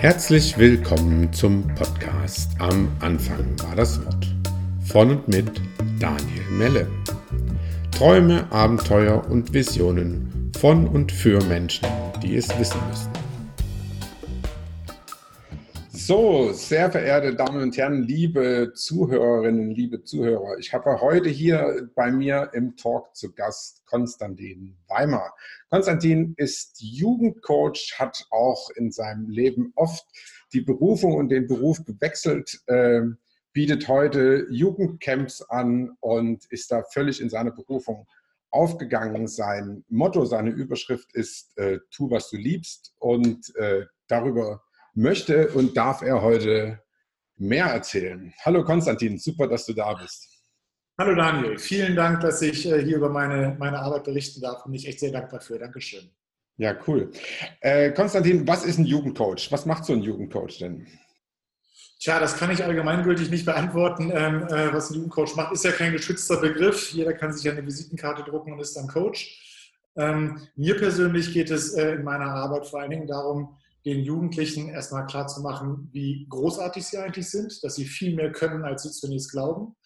Herzlich willkommen zum Podcast Am Anfang war das Wort von und mit Daniel Melle. Träume, Abenteuer und Visionen von und für Menschen, die es wissen müssen. So, sehr verehrte Damen und Herren, liebe Zuhörerinnen, liebe Zuhörer, ich habe heute hier bei mir im Talk zu Gast Konstantin Weimar. Konstantin ist Jugendcoach, hat auch in seinem Leben oft die Berufung und den Beruf gewechselt, äh, bietet heute Jugendcamps an und ist da völlig in seine Berufung aufgegangen. Sein Motto, seine Überschrift ist äh, Tu, was du liebst und äh, darüber möchte und darf er heute mehr erzählen. Hallo Konstantin, super, dass du da bist. Hallo Daniel, vielen Dank, dass ich äh, hier über meine, meine Arbeit berichten darf und ich echt sehr dankbar für. Dankeschön. Ja, cool. Äh, Konstantin, was ist ein Jugendcoach? Was macht so ein Jugendcoach denn? Tja, das kann ich allgemeingültig nicht beantworten. Ähm, äh, was ein Jugendcoach macht, ist ja kein geschützter Begriff. Jeder kann sich eine Visitenkarte drucken und ist dann Coach. Ähm, mir persönlich geht es äh, in meiner Arbeit vor allen Dingen darum, den Jugendlichen erstmal klarzumachen, wie großartig sie eigentlich sind, dass sie viel mehr können, als sie zunächst glauben,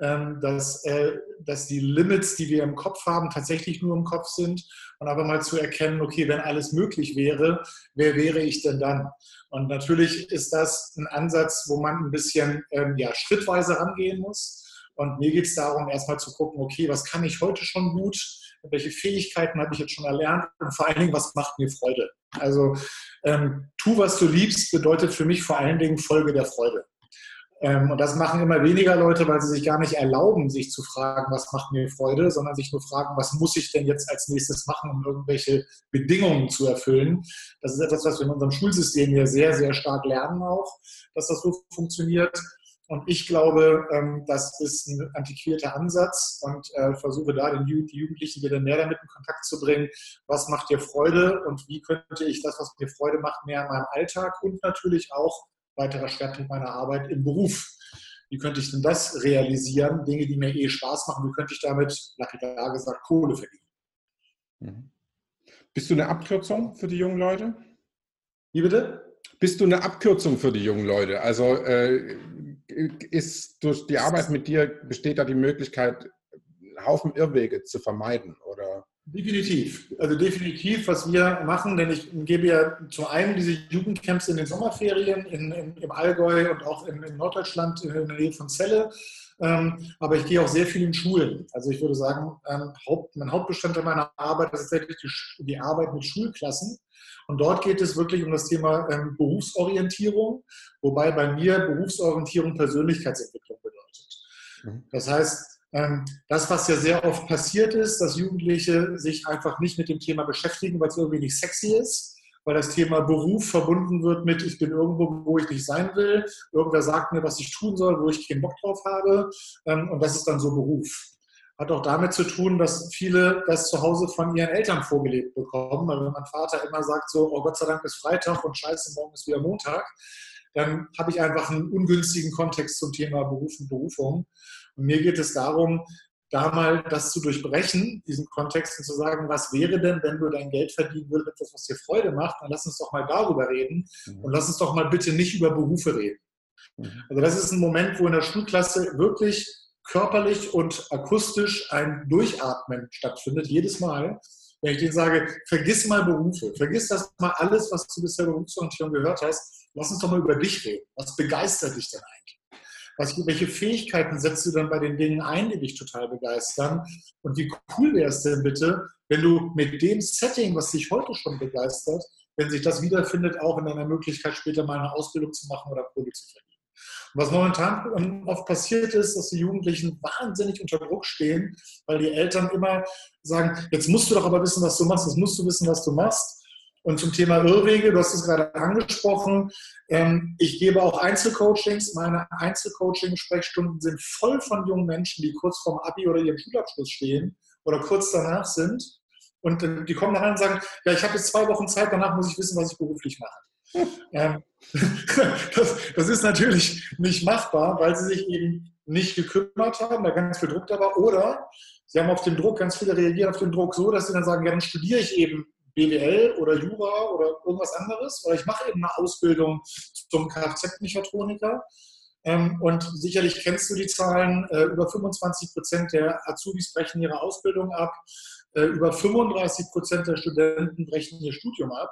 ähm, dass, äh, dass die Limits, die wir im Kopf haben, tatsächlich nur im Kopf sind und aber mal zu erkennen, okay, wenn alles möglich wäre, wer wäre ich denn dann? Und natürlich ist das ein Ansatz, wo man ein bisschen ähm, ja, schrittweise rangehen muss. Und mir geht es darum, erstmal zu gucken, okay, was kann ich heute schon gut? Welche Fähigkeiten habe ich jetzt schon erlernt? Und vor allen Dingen, was macht mir Freude? Also ähm, tu, was du liebst, bedeutet für mich vor allen Dingen Folge der Freude. Ähm, und das machen immer weniger Leute, weil sie sich gar nicht erlauben, sich zu fragen, was macht mir Freude, sondern sich nur fragen, was muss ich denn jetzt als nächstes machen, um irgendwelche Bedingungen zu erfüllen. Das ist etwas, was wir in unserem Schulsystem hier sehr, sehr stark lernen auch, dass das so funktioniert. Und ich glaube, ähm, das ist ein antiquierter Ansatz und äh, versuche da den Jugendlichen wieder mehr damit in Kontakt zu bringen. Was macht dir Freude und wie könnte ich das, was mir Freude macht, mehr in meinem Alltag und natürlich auch weiterer Schwerpunkt meiner Arbeit im Beruf. Wie könnte ich denn das realisieren? Dinge, die mir eh Spaß machen, wie könnte ich damit, lapidar gesagt, Kohle verdienen? Mhm. Bist du eine Abkürzung für die jungen Leute? Wie bitte? Bist du eine Abkürzung für die jungen Leute? Also äh, ist durch die Arbeit mit dir besteht da die Möglichkeit, einen Haufen Irrwege zu vermeiden, oder? Definitiv. Also definitiv, was wir machen, denn ich gebe ja zum einen diese Jugendcamps in den Sommerferien in, in, im Allgäu und auch in, in, Norddeutschland in der Nähe von Celle. Ähm, aber ich gehe auch sehr viel in Schulen. Also ich würde sagen, ähm, Haupt, mein Hauptbestandteil meiner Arbeit ist tatsächlich die, die, Arbeit mit Schulklassen. Und dort geht es wirklich um das Thema ähm, Berufsorientierung, wobei bei mir Berufsorientierung Persönlichkeitsentwicklung bedeutet. Mhm. Das heißt, ähm, das, was ja sehr oft passiert ist, dass Jugendliche sich einfach nicht mit dem Thema beschäftigen, weil es irgendwie nicht sexy ist, weil das Thema Beruf verbunden wird mit, ich bin irgendwo, wo ich nicht sein will, irgendwer sagt mir, was ich tun soll, wo ich keinen Bock drauf habe ähm, und das ist dann so Beruf. Hat auch damit zu tun, dass viele das zu Hause von ihren Eltern vorgelebt bekommen. Weil wenn mein Vater immer sagt so, oh Gott sei Dank ist Freitag und scheiße, morgen ist wieder Montag, dann habe ich einfach einen ungünstigen Kontext zum Thema Beruf und Berufung. Und mir geht es darum, da mal das zu durchbrechen, diesen Kontext und zu sagen, was wäre denn, wenn du dein Geld verdienen würdest, etwas, was dir Freude macht, dann lass uns doch mal darüber reden mhm. und lass uns doch mal bitte nicht über Berufe reden. Mhm. Also das ist ein Moment, wo in der Schulklasse wirklich körperlich und akustisch ein Durchatmen stattfindet, jedes Mal. Wenn ich denen sage, vergiss mal Berufe, vergiss das mal alles, was du bisher Berufsorientierung gehört hast, lass uns doch mal über dich reden. Was begeistert dich denn eigentlich? Was, welche Fähigkeiten setzt du dann bei den Dingen ein, die dich total begeistern? Und wie cool wäre es denn bitte, wenn du mit dem Setting, was dich heute schon begeistert, wenn sich das wiederfindet, auch in deiner Möglichkeit, später mal eine Ausbildung zu machen oder Kohle zu verdienen? Was momentan oft passiert ist, dass die Jugendlichen wahnsinnig unter Druck stehen, weil die Eltern immer sagen, jetzt musst du doch aber wissen, was du machst, jetzt musst du wissen, was du machst. Und zum Thema Irrwege, du hast es gerade angesprochen, ähm, ich gebe auch Einzelcoachings. Meine Einzelcoaching-Sprechstunden sind voll von jungen Menschen, die kurz vorm Abi oder ihrem Schulabschluss stehen oder kurz danach sind. Und äh, die kommen nachher und sagen, ja, ich habe jetzt zwei Wochen Zeit, danach muss ich wissen, was ich beruflich mache. Ähm, das, das, ist natürlich nicht machbar, weil sie sich eben nicht gekümmert haben, da ganz viel Druck da war. Oder sie haben auf den Druck, ganz viele reagieren auf den Druck so, dass sie dann sagen, ja, dann studiere ich eben BWL oder Jura oder irgendwas anderes oder ich mache eben eine Ausbildung zum Kfz-Mechatroniker. Ähm, und sicherlich kennst du die Zahlen, äh, über 25 Prozent der Azubis brechen ihre Ausbildung ab, äh, über 35 Prozent der Studenten brechen ihr Studium ab.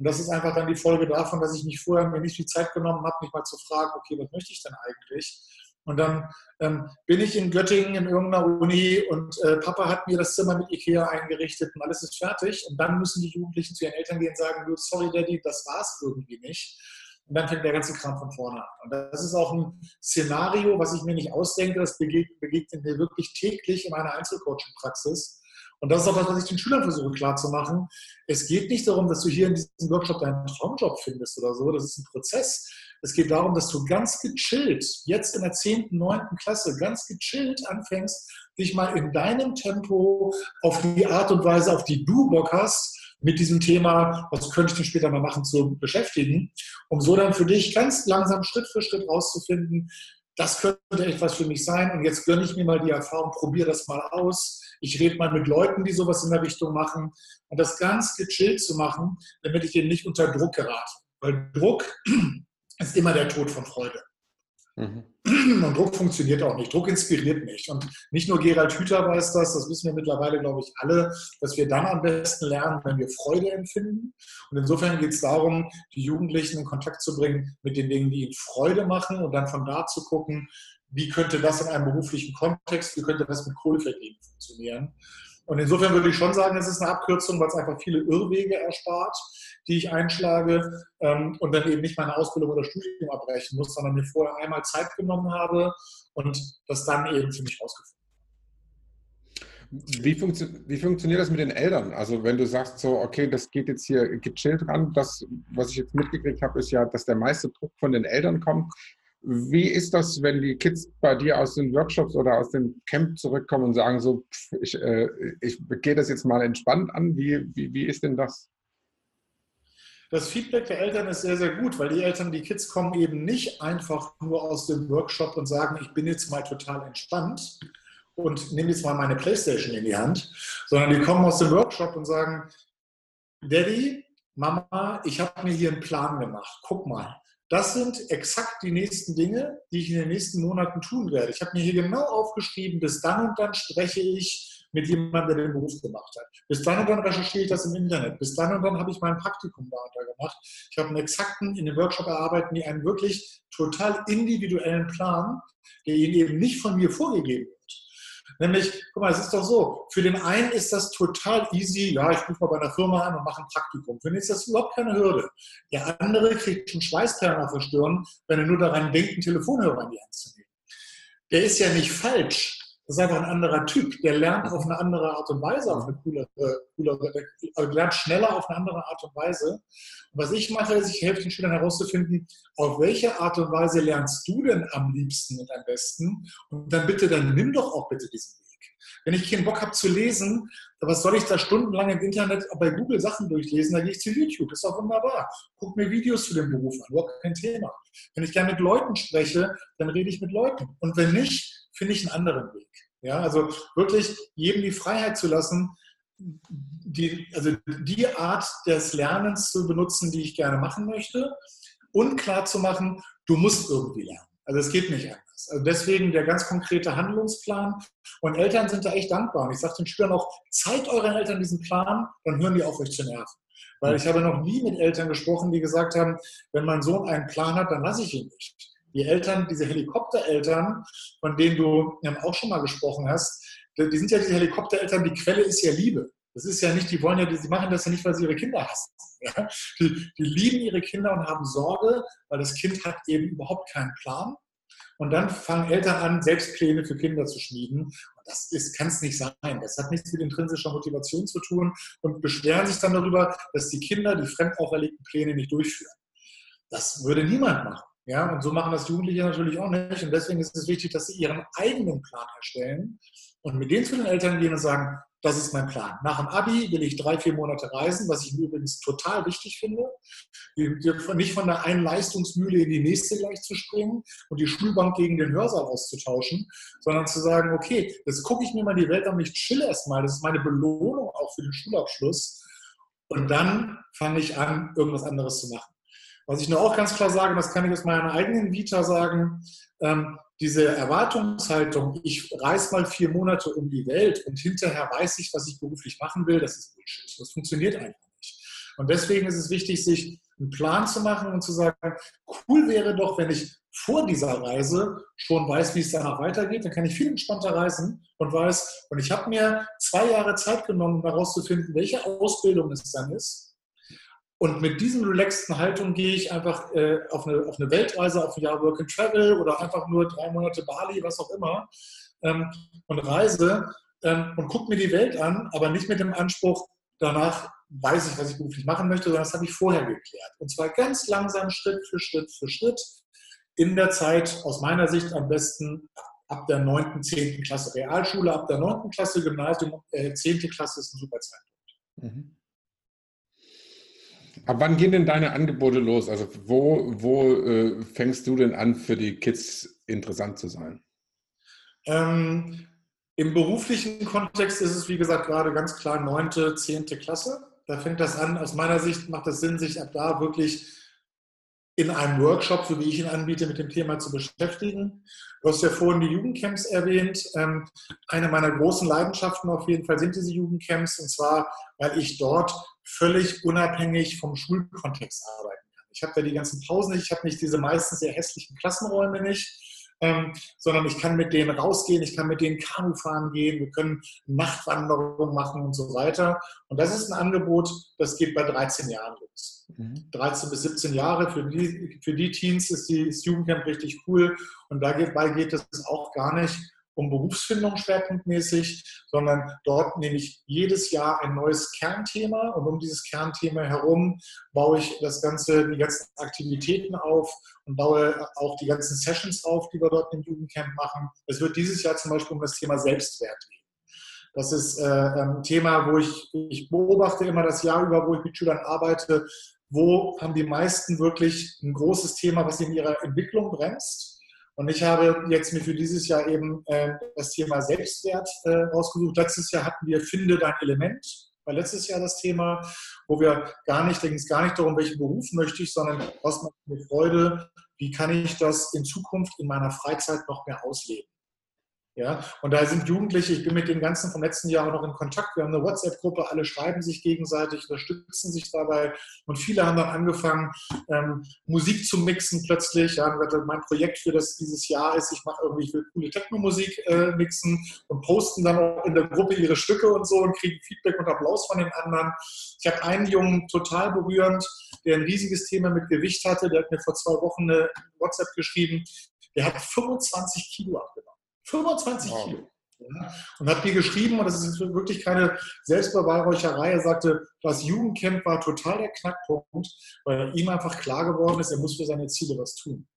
Und das ist einfach dann die Folge davon, dass ich mich vorher mir nicht viel Zeit genommen habe, mich mal zu fragen, okay, was möchte ich denn eigentlich? Und dann ähm, bin ich in Göttingen in irgendeiner Uni und äh, Papa hat mir das Zimmer mit Ikea eingerichtet und alles ist fertig. Und dann müssen die Jugendlichen zu ihren Eltern gehen und sagen, sorry Daddy, das war es irgendwie nicht. Und dann fängt der ganze Kram von vorne an. Und das ist auch ein Szenario, was ich mir nicht ausdenke, das begegnet mir wirklich täglich in meiner Einzelcoaching-Praxis. Und das ist auch das, was ich den Schülern versuche klarzumachen. Es geht nicht darum, dass du hier in diesem Workshop deinen Traumjob findest oder so. Das ist ein Prozess. Es geht darum, dass du ganz gechillt, jetzt in der 10., 9. Klasse, ganz gechillt anfängst, dich mal in deinem Tempo auf die Art und Weise, auf die du Bock hast, mit diesem Thema, was könnte ich denn später mal machen, zu beschäftigen, um so dann für dich ganz langsam Schritt für Schritt rauszufinden, das könnte etwas für mich sein und jetzt gönne ich mir mal die Erfahrung, probiere das mal aus. Ich rede mal mit Leuten, die sowas in der Richtung machen und das ganz gechillt zu machen, damit ich eben nicht unter Druck gerate. Weil Druck ist immer der Tod von Freude. Mhm. Und Druck funktioniert auch nicht. Druck inspiriert nicht. Und nicht nur Gerald Hüther weiß das, das wissen wir mittlerweile, glaube ich, alle, dass wir dann am besten lernen, wenn wir Freude empfinden. Und insofern geht es darum, die Jugendlichen in Kontakt zu bringen mit den Dingen, die ihnen Freude machen und dann von da zu gucken, wie könnte das in einem beruflichen Kontext, wie könnte das mit Kohleverdienen funktionieren. Und insofern würde ich schon sagen, es ist eine Abkürzung, weil es einfach viele Irrwege erspart die ich einschlage ähm, und dann eben nicht meine Ausbildung oder Studium abbrechen muss, sondern mir vorher einmal Zeit genommen habe und das dann eben für mich rausgefunden wie, funktio wie, funktioniert das mit den Eltern? Also wenn du sagst so, okay, das geht jetzt hier gechillt ran, das, was ich jetzt mitgekriegt habe, ist ja, dass der meiste Druck von den Eltern kommt. Wie ist das, wenn die Kids bei dir aus den Workshops oder aus dem Camp zurückkommen und sagen so, pff, ich, äh, ich gehe das jetzt mal entspannt an? Wie, wie, wie ist denn das? Das Feedback der Eltern ist sehr, sehr gut, weil die Eltern, die Kids kommen eben nicht einfach nur aus dem Workshop und sagen, ich bin jetzt mal total entspannt und nehme jetzt mal meine Playstation in die Hand, sondern die kommen aus dem Workshop und sagen, Daddy, Mama, ich habe mir hier einen Plan gemacht. Guck mal, das sind exakt die nächsten Dinge, die ich in den nächsten Monaten tun werde. Ich habe mir hier genau aufgeschrieben, bis dann und dann spreche ich mit jemandem, der den Beruf gemacht hat. Bis dann und dann recherchiere ich das im Internet. Bis dann und dann habe ich mein Praktikum da und da gemacht. Ich habe einen exakten, in dem Workshop erarbeiten die einen wirklich total individuellen Plan, der ihnen eben nicht von mir vorgegeben. Nämlich, guck mal, es ist doch so, für den einen ist das total easy, ja, ich rufe mal bei einer Firma an und mache ein Praktikum. Für den ist das überhaupt keine Hürde. Der andere kriegt schon Schweißperlen auf der Stirn, wenn er nur daran denkt, einen Telefonhörer in die Hand zu nehmen. Der ist ja nicht falsch, das ist einfach ein anderer Typ. Der lernt auf eine andere Art und Weise, auf eine coolere, coolere also lernt schneller auf eine andere Art und Weise. Und was ich mache, ist, ich helfe den Schülern herauszufinden, auf welche Art und Weise lernst du denn am liebsten und am besten? Und dann bitte, dann nimm doch auch bitte diesen Weg. Wenn ich keinen Bock habe zu lesen, was soll ich da stundenlang im Internet bei Google Sachen durchlesen? Da gehe ich zu YouTube. Ist auch wunderbar. Guck mir Videos zu dem Beruf an. Überhaupt kein Thema. Wenn ich gerne mit Leuten spreche, dann rede ich mit Leuten. Und wenn nicht, finde ich einen anderen Weg. Ja, also wirklich jedem die Freiheit zu lassen, die, also die Art des Lernens zu benutzen, die ich gerne machen möchte und klar zu machen, du musst irgendwie lernen. Also es geht nicht anders. Also deswegen der ganz konkrete Handlungsplan. Und Eltern sind da echt dankbar. Und ich sage den Schülern auch, zeigt euren Eltern diesen Plan, dann hören die auf euch zu nerven. Weil ich habe noch nie mit Eltern gesprochen, die gesagt haben, wenn mein Sohn einen Plan hat, dann lasse ich ihn nicht die Eltern, diese Helikoptereltern, von denen du auch schon mal gesprochen hast, die sind ja diese Helikoptereltern, die Quelle ist ja Liebe. Das ist ja nicht, die wollen ja, die machen das ja nicht, weil sie ihre Kinder hassen. Die, die, lieben ihre Kinder und haben Sorge, weil das Kind hat eben überhaupt keinen Plan. Und dann fangen Eltern an, selbst Pläne für Kinder zu schmieden. Und das kann es nicht sein. Das hat nichts mit intrinsischer Motivation zu tun und beschweren sich dann darüber, dass die Kinder die fremd auferlegten Pläne nicht durchführen. Das würde niemand machen. Ja, und so machen das Jugendliche natürlich auch nicht. Und deswegen ist es wichtig, dass sie ihren eigenen Plan erstellen und mit denen zu den Eltern gehen und sagen, das ist mein Plan. Nach dem Abi will ich drei, vier Monate reisen, was ich übrigens total wichtig finde. Nicht von der einen Leistungsmühle in die nächste gleich zu springen und die Schulbank gegen den Hörsaal auszutauschen, sondern zu sagen, okay, jetzt gucke ich mir mal die Welt an, ich chill erstmal. Das ist meine Belohnung auch für den Schulabschluss. Und dann fange ich an, irgendwas anderes zu machen. Was ich nur auch ganz klar sage, das kann ich aus meiner eigenen Vita sagen, ähm, diese Erwartungshaltung, ich reise mal vier Monate um die Welt und hinterher weiß ich, was ich beruflich machen will, das ist Bullshit. Das funktioniert einfach nicht. Und deswegen ist es wichtig, sich einen Plan zu machen und zu sagen, cool wäre doch, wenn ich vor dieser Reise schon weiß, wie es danach weitergeht, dann kann ich viel entspannter reisen und weiß, und ich habe mir zwei Jahre Zeit genommen, um herauszufinden, welche Ausbildung es dann ist. Und mit diesen relaxten Haltung gehe ich einfach äh, auf, eine, auf, eine, Weltreise, auf ein Jahr Work and Travel oder einfach nur drei Monate Bali, was auch immer, ähm, und reise ähm, und gucke mir die Welt an, aber nicht mit dem Anspruch, danach weiß ich, was ich beruflich machen möchte, sondern das habe ich vorher geklärt. Und zwar ganz langsam, Schritt für Schritt für Schritt, in der Zeit, aus meiner Sicht am besten ab der 9., 10. Klasse Realschule, ab der 9. Klasse Gymnasium, äh, 10. Klasse ist ein super Zeitpunkt. Mhm. Ab wann gehen denn deine Angebote los? Also wo, wo äh, fängst du denn an, für die Kids interessant zu sein? Ähm, Im beruflichen Kontext ist es, wie gesagt, gerade ganz klar 9., 10. Klasse. Da fängt das an. Aus meiner Sicht macht es Sinn, sich ab da wirklich in einem Workshop, so wie ich ihn anbiete, mit dem Thema zu beschäftigen. Du hast ja vorhin die Jugendcamps erwähnt. Ähm, eine meiner großen Leidenschaften auf jeden Fall sind diese Jugendcamps und zwar, weil ich dort völlig unabhängig vom Schulkontext arbeiten kann. Ich habe da die ganzen Pausen nicht, ich habe nicht diese meistens sehr hässlichen Klassenräume nicht ähm, sondern ich kann mit denen rausgehen, ich kann mit denen Kanu fahren gehen, wir können Nachtwanderungen machen und so weiter. Und das ist ein Angebot, das geht bei 13 Jahren los. Mhm. 13 bis 17 Jahre, für die, für die Teens ist die, das Jugendcamp richtig cool und dabei geht es auch gar nicht um Berufsfindung schwerpunktmäßig, sondern dort nehme ich jedes Jahr ein neues Kernthema und um dieses Kernthema herum baue ich das ganze, die ganzen Aktivitäten auf und baue auch die ganzen Sessions auf, die wir dort im Jugendcamp machen. Es wird dieses Jahr zum Beispiel um das Thema Selbstwert gehen. Das ist äh, ein Thema, wo ich, ich beobachte immer das Jahr über, wo ich mit Schülern arbeite, wo haben die meisten wirklich ein großes Thema, was in ihrer Entwicklung bremst und ich habe jetzt mir für dieses Jahr eben äh, das Thema Selbstwert äh, rausgesucht. Letztes Jahr hatten wir Finde dein Element. War letztes Jahr das Thema, wo wir gar nicht, da ging es gar nicht darum, welchen Beruf möchte ich, sondern was macht mir Freude, wie kann ich das in Zukunft in meiner Freizeit noch mehr ausleben. Ja, und da sind Jugendliche, ich bin mit den ganzen vom letzten Jahr auch noch in Kontakt. Wir haben eine WhatsApp-Gruppe, alle schreiben sich gegenseitig, unterstützen sich dabei. Und viele haben dann angefangen, ähm, Musik zu mixen plötzlich. Ja, mein Projekt für das dieses Jahr ist, ich mache irgendwie, ich will coole Techno-Musik äh, mixen und posten dann auch in der Gruppe ihre Stücke und so und kriegen Feedback und Applaus von den anderen. Ich habe einen Jungen total berührend, der ein riesiges Thema mit Gewicht hatte. Der hat mir vor zwei Wochen eine WhatsApp geschrieben. Der hat 25 Kilo abgenommen. 25 wow. Kilo. Ja, und hat mir geschrieben, und das ist wirklich keine Selbstbeweihräucherei, er sagte, das Jugendcamp war total der Knackpunkt, weil ihm einfach klar geworden ist, er muss für seine Ziele was tun.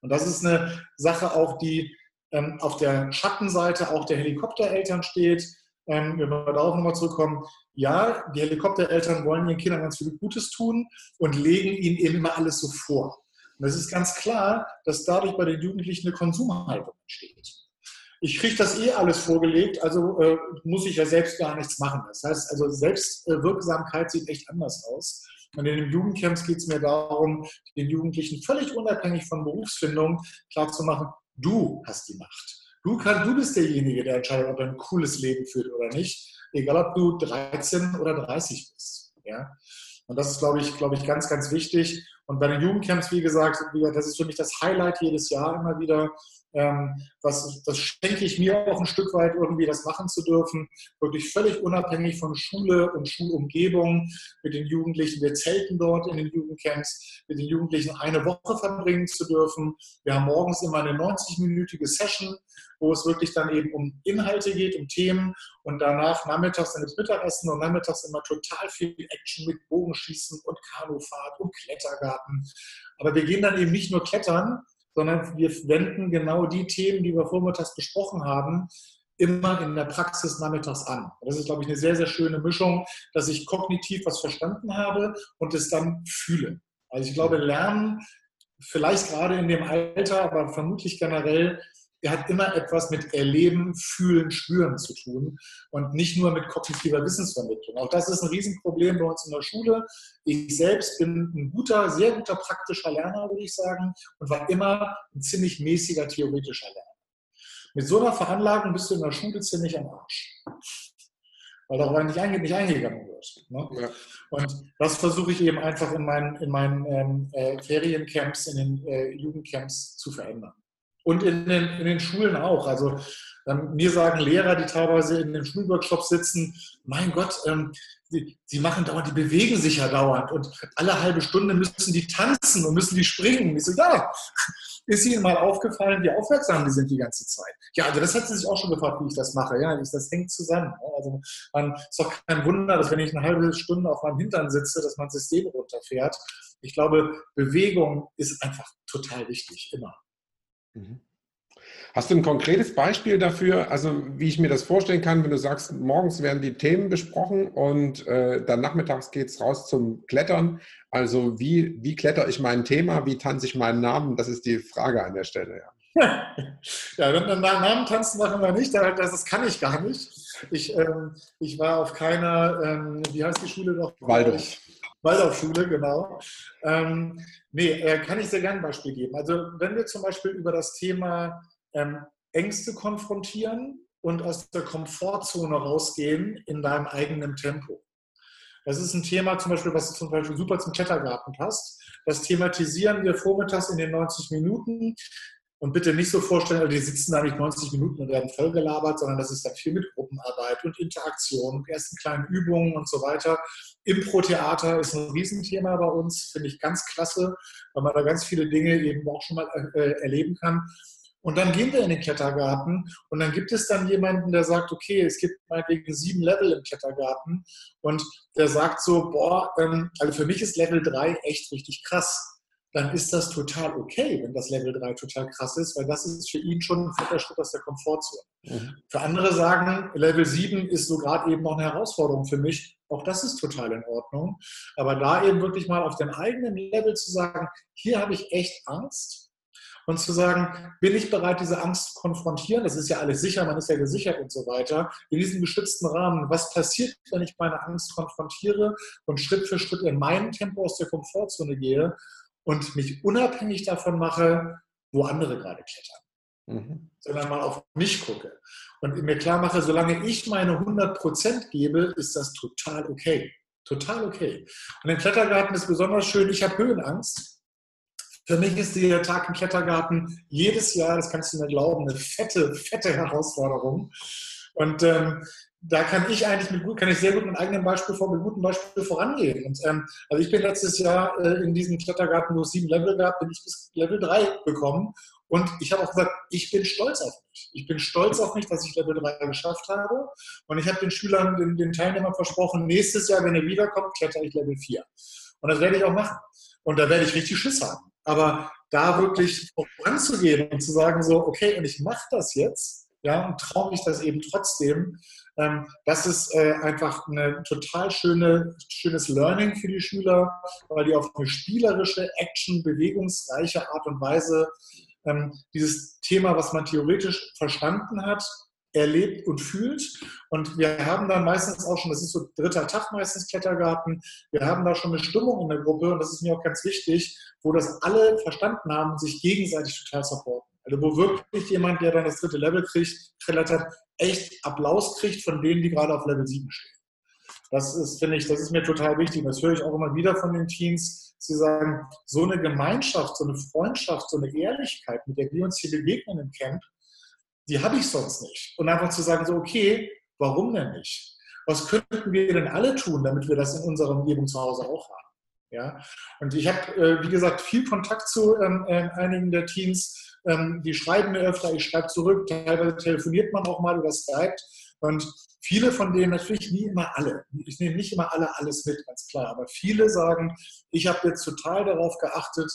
Und das ist eine Sache auch, die ähm, auf der Schattenseite auch der Helikoptereltern steht. Ähm, wenn wir darauf nochmal zurückkommen, ja, die Helikoptereltern wollen ihren Kindern ganz viel Gutes tun und legen ihnen eben immer alles so vor. Und es ist ganz klar, dass dadurch bei den Jugendlichen eine Konsumhaltung entsteht ich kriege das eh alles vorgelegt, also äh, muss ich ja selbst gar nichts machen. Das heißt, also Selbstwirksamkeit sieht echt anders aus. Und in den Jugendcamps geht es mir darum, den Jugendlichen völlig unabhängig von Berufsfindung klarzumachen, du hast die Macht. Du, kann, du bist derjenige, der entscheidet, ob er ein cooles Leben führt oder nicht, egal ob du 13 oder 30 bist. Ja? Und das ist, glaube ich, glaube ich, ganz, ganz wichtig. Und bei den Jugendcamps, wie gesagt, das ist für mich das Highlight jedes Jahr immer wieder, was, das schenke ich mir auch ein Stück weit irgendwie, das machen zu dürfen, wirklich völlig unabhängig von Schule und Schulumgebung mit den Jugendlichen. Wir zelten dort in den Jugendcamps, mit den Jugendlichen eine Woche verbringen zu dürfen. Wir haben morgens immer eine 90-minütige Session, wo es wirklich dann eben um Inhalte geht, um Themen und danach nachmittags dann das Mittagessen und nachmittags immer total viel Action mit Bogenschießen und Kanufahrt und Klettergarten. Aber wir gehen dann eben nicht nur klettern, sondern wir wenden genau die Themen, die wir vormittags besprochen haben, immer in der Praxis nachmittags an. Das ist, glaube ich, eine sehr, sehr schöne Mischung, dass ich kognitiv was verstanden habe und es dann fühle. Also ich glaube, Lernen, vielleicht gerade in dem Alter, aber vermutlich generell, er hat immer etwas mit Erleben, Fühlen, Spüren zu tun und nicht nur mit kognitiver Wissensvermittlung. Auch das ist ein Riesenproblem bei uns in der Schule. Ich selbst bin ein guter, sehr guter praktischer Lerner, würde ich sagen, und war immer ein ziemlich mäßiger theoretischer Lerner. Mit so einer Veranlagung bist du in der Schule ziemlich am Arsch. Weil darüber nicht, einge nicht eingegangen wird. Ne? Ja. Und das versuche ich eben einfach in meinen, in meinen ähm, äh, Feriencamps, in den äh, Jugendcamps zu verändern. Und in den, in den Schulen auch. Also ähm, mir sagen Lehrer, die teilweise in den Schulworkshops sitzen, mein Gott, ähm, die, die, machen dauernd, die bewegen sich ja dauernd und alle halbe Stunde müssen die tanzen und müssen die springen. Ich so, ja, ist Ihnen mal aufgefallen, wie aufmerksam die sind die ganze Zeit? Ja, also das hat sie sich auch schon gefragt, wie ich das mache. Ja, das hängt zusammen. Also man ist doch kein Wunder, dass wenn ich eine halbe Stunde auf meinem Hintern sitze, dass mein System runterfährt. Ich glaube, Bewegung ist einfach total wichtig, immer. Mhm. Hast du ein konkretes Beispiel dafür, also wie ich mir das vorstellen kann, wenn du sagst, morgens werden die Themen besprochen und äh, dann nachmittags geht es raus zum Klettern. Also wie, wie kletter ich mein Thema, wie tanze ich meinen Namen? Das ist die Frage an der Stelle, ja. ja, wenn Namen tanzen machen wir nicht, das kann ich gar nicht. Ich, ähm, ich war auf keiner, ähm, wie heißt die Schule noch? Waldorf. Waldorfschule, genau. Ähm, nee, äh, kann ich sehr gerne ein Beispiel geben. Also wenn wir zum Beispiel über das Thema ähm, Ängste konfrontieren und aus der Komfortzone rausgehen in deinem eigenen Tempo. Das ist ein Thema zum Beispiel, was zum Beispiel super zum Klettergarten passt. Das thematisieren wir vormittags in den 90 Minuten. Und bitte nicht so vorstellen, also die sitzen da nicht 90 Minuten und werden vollgelabert, sondern das ist dann viel mit Gruppenarbeit und Interaktion und ersten kleinen Übungen und so weiter. Impro-Theater ist ein Riesenthema bei uns, finde ich ganz klasse, weil man da ganz viele Dinge eben auch schon mal äh, erleben kann. Und dann gehen wir in den Klettergarten und dann gibt es dann jemanden, der sagt, okay, es gibt meinetwegen sieben Level im Klettergarten und der sagt so, boah, ähm, also für mich ist Level 3 echt richtig krass dann ist das total okay, wenn das Level 3 total krass ist, weil das ist für ihn schon ein fetter Schritt aus der Komfortzone. Mhm. Für andere sagen, Level 7 ist so gerade eben noch eine Herausforderung für mich. Auch das ist total in Ordnung. Aber da eben wirklich mal auf dem eigenen Level zu sagen, hier habe ich echt Angst und zu sagen, bin ich bereit, diese Angst zu konfrontieren? Das ist ja alles sicher, man ist ja gesichert und so weiter. In diesem geschützten Rahmen, was passiert, wenn ich meine Angst konfrontiere und Schritt für Schritt in meinem Tempo aus der Komfortzone gehe und mich unabhängig davon mache, wo andere gerade klettern. Mhm. Sondern mal auf mich gucke und mir klar mache, solange ich meine 100% gebe, ist das total okay. Total okay. Und im Klettergarten ist besonders schön, ich habe Höhenangst. Für mich ist der Tag im Klettergarten jedes Jahr, das kannst du mir glauben, eine fette, fette Herausforderung. Und ähm, da kann ich eigentlich mit gut, kann ich sehr gut mit eigenem Beispiel vor, mit gutem Beispiel vorangehen. Und ähm, also ich bin letztes Jahr äh, in diesem Klettergarten, wo es sieben Level gab, bin ich bis Level 3 gekommen. Und ich habe auch gesagt, ich bin stolz auf mich. Ich bin stolz auf mich, dass ich Level 3 geschafft habe. Und ich habe den Schülern, den, den Teilnehmern versprochen, nächstes Jahr, wenn ihr wiederkommt, kletter ich Level 4. Und das werde ich auch machen. Und da werde ich richtig Schiss haben. Aber da wirklich voranzugehen und zu sagen so, okay, und ich mache das jetzt, ja, und traue mich das eben trotzdem, das ist äh, einfach ein total schöne, schönes Learning für die Schüler, weil die auf eine spielerische, action, bewegungsreiche Art und Weise ähm, dieses Thema, was man theoretisch verstanden hat, erlebt und fühlt. Und wir haben dann meistens auch schon, das ist so dritter Tag meistens Klettergarten, wir haben da schon eine Stimmung in der Gruppe und das ist mir auch ganz wichtig, wo das alle verstanden haben sich gegenseitig total supporten. Also wo wirklich jemand, der dann das dritte Level kriegt, klettert, echt Applaus kriegt von denen, die gerade auf Level 7 stehen. Das ist, finde ich, das ist mir total wichtig. Das höre ich auch immer wieder von den Teams. Sie sagen, so eine Gemeinschaft, so eine Freundschaft, so eine Ehrlichkeit, mit der wir uns hier begegnen im Camp, die habe ich sonst nicht. Und einfach zu sagen, so, okay, warum denn nicht? Was könnten wir denn alle tun, damit wir das in unserer Umgebung zu Hause auch haben? Ja? Und ich habe, äh, wie gesagt, viel Kontakt zu ähm, äh, einigen der Teams. Ähm, die schreiben mir öfter, ich schreibe zurück. Teilweise telefoniert man auch mal oder Skype. Und viele von denen, natürlich nie immer alle, ich nehme nicht immer alle alles mit, ganz klar, aber viele sagen, ich habe jetzt total darauf geachtet,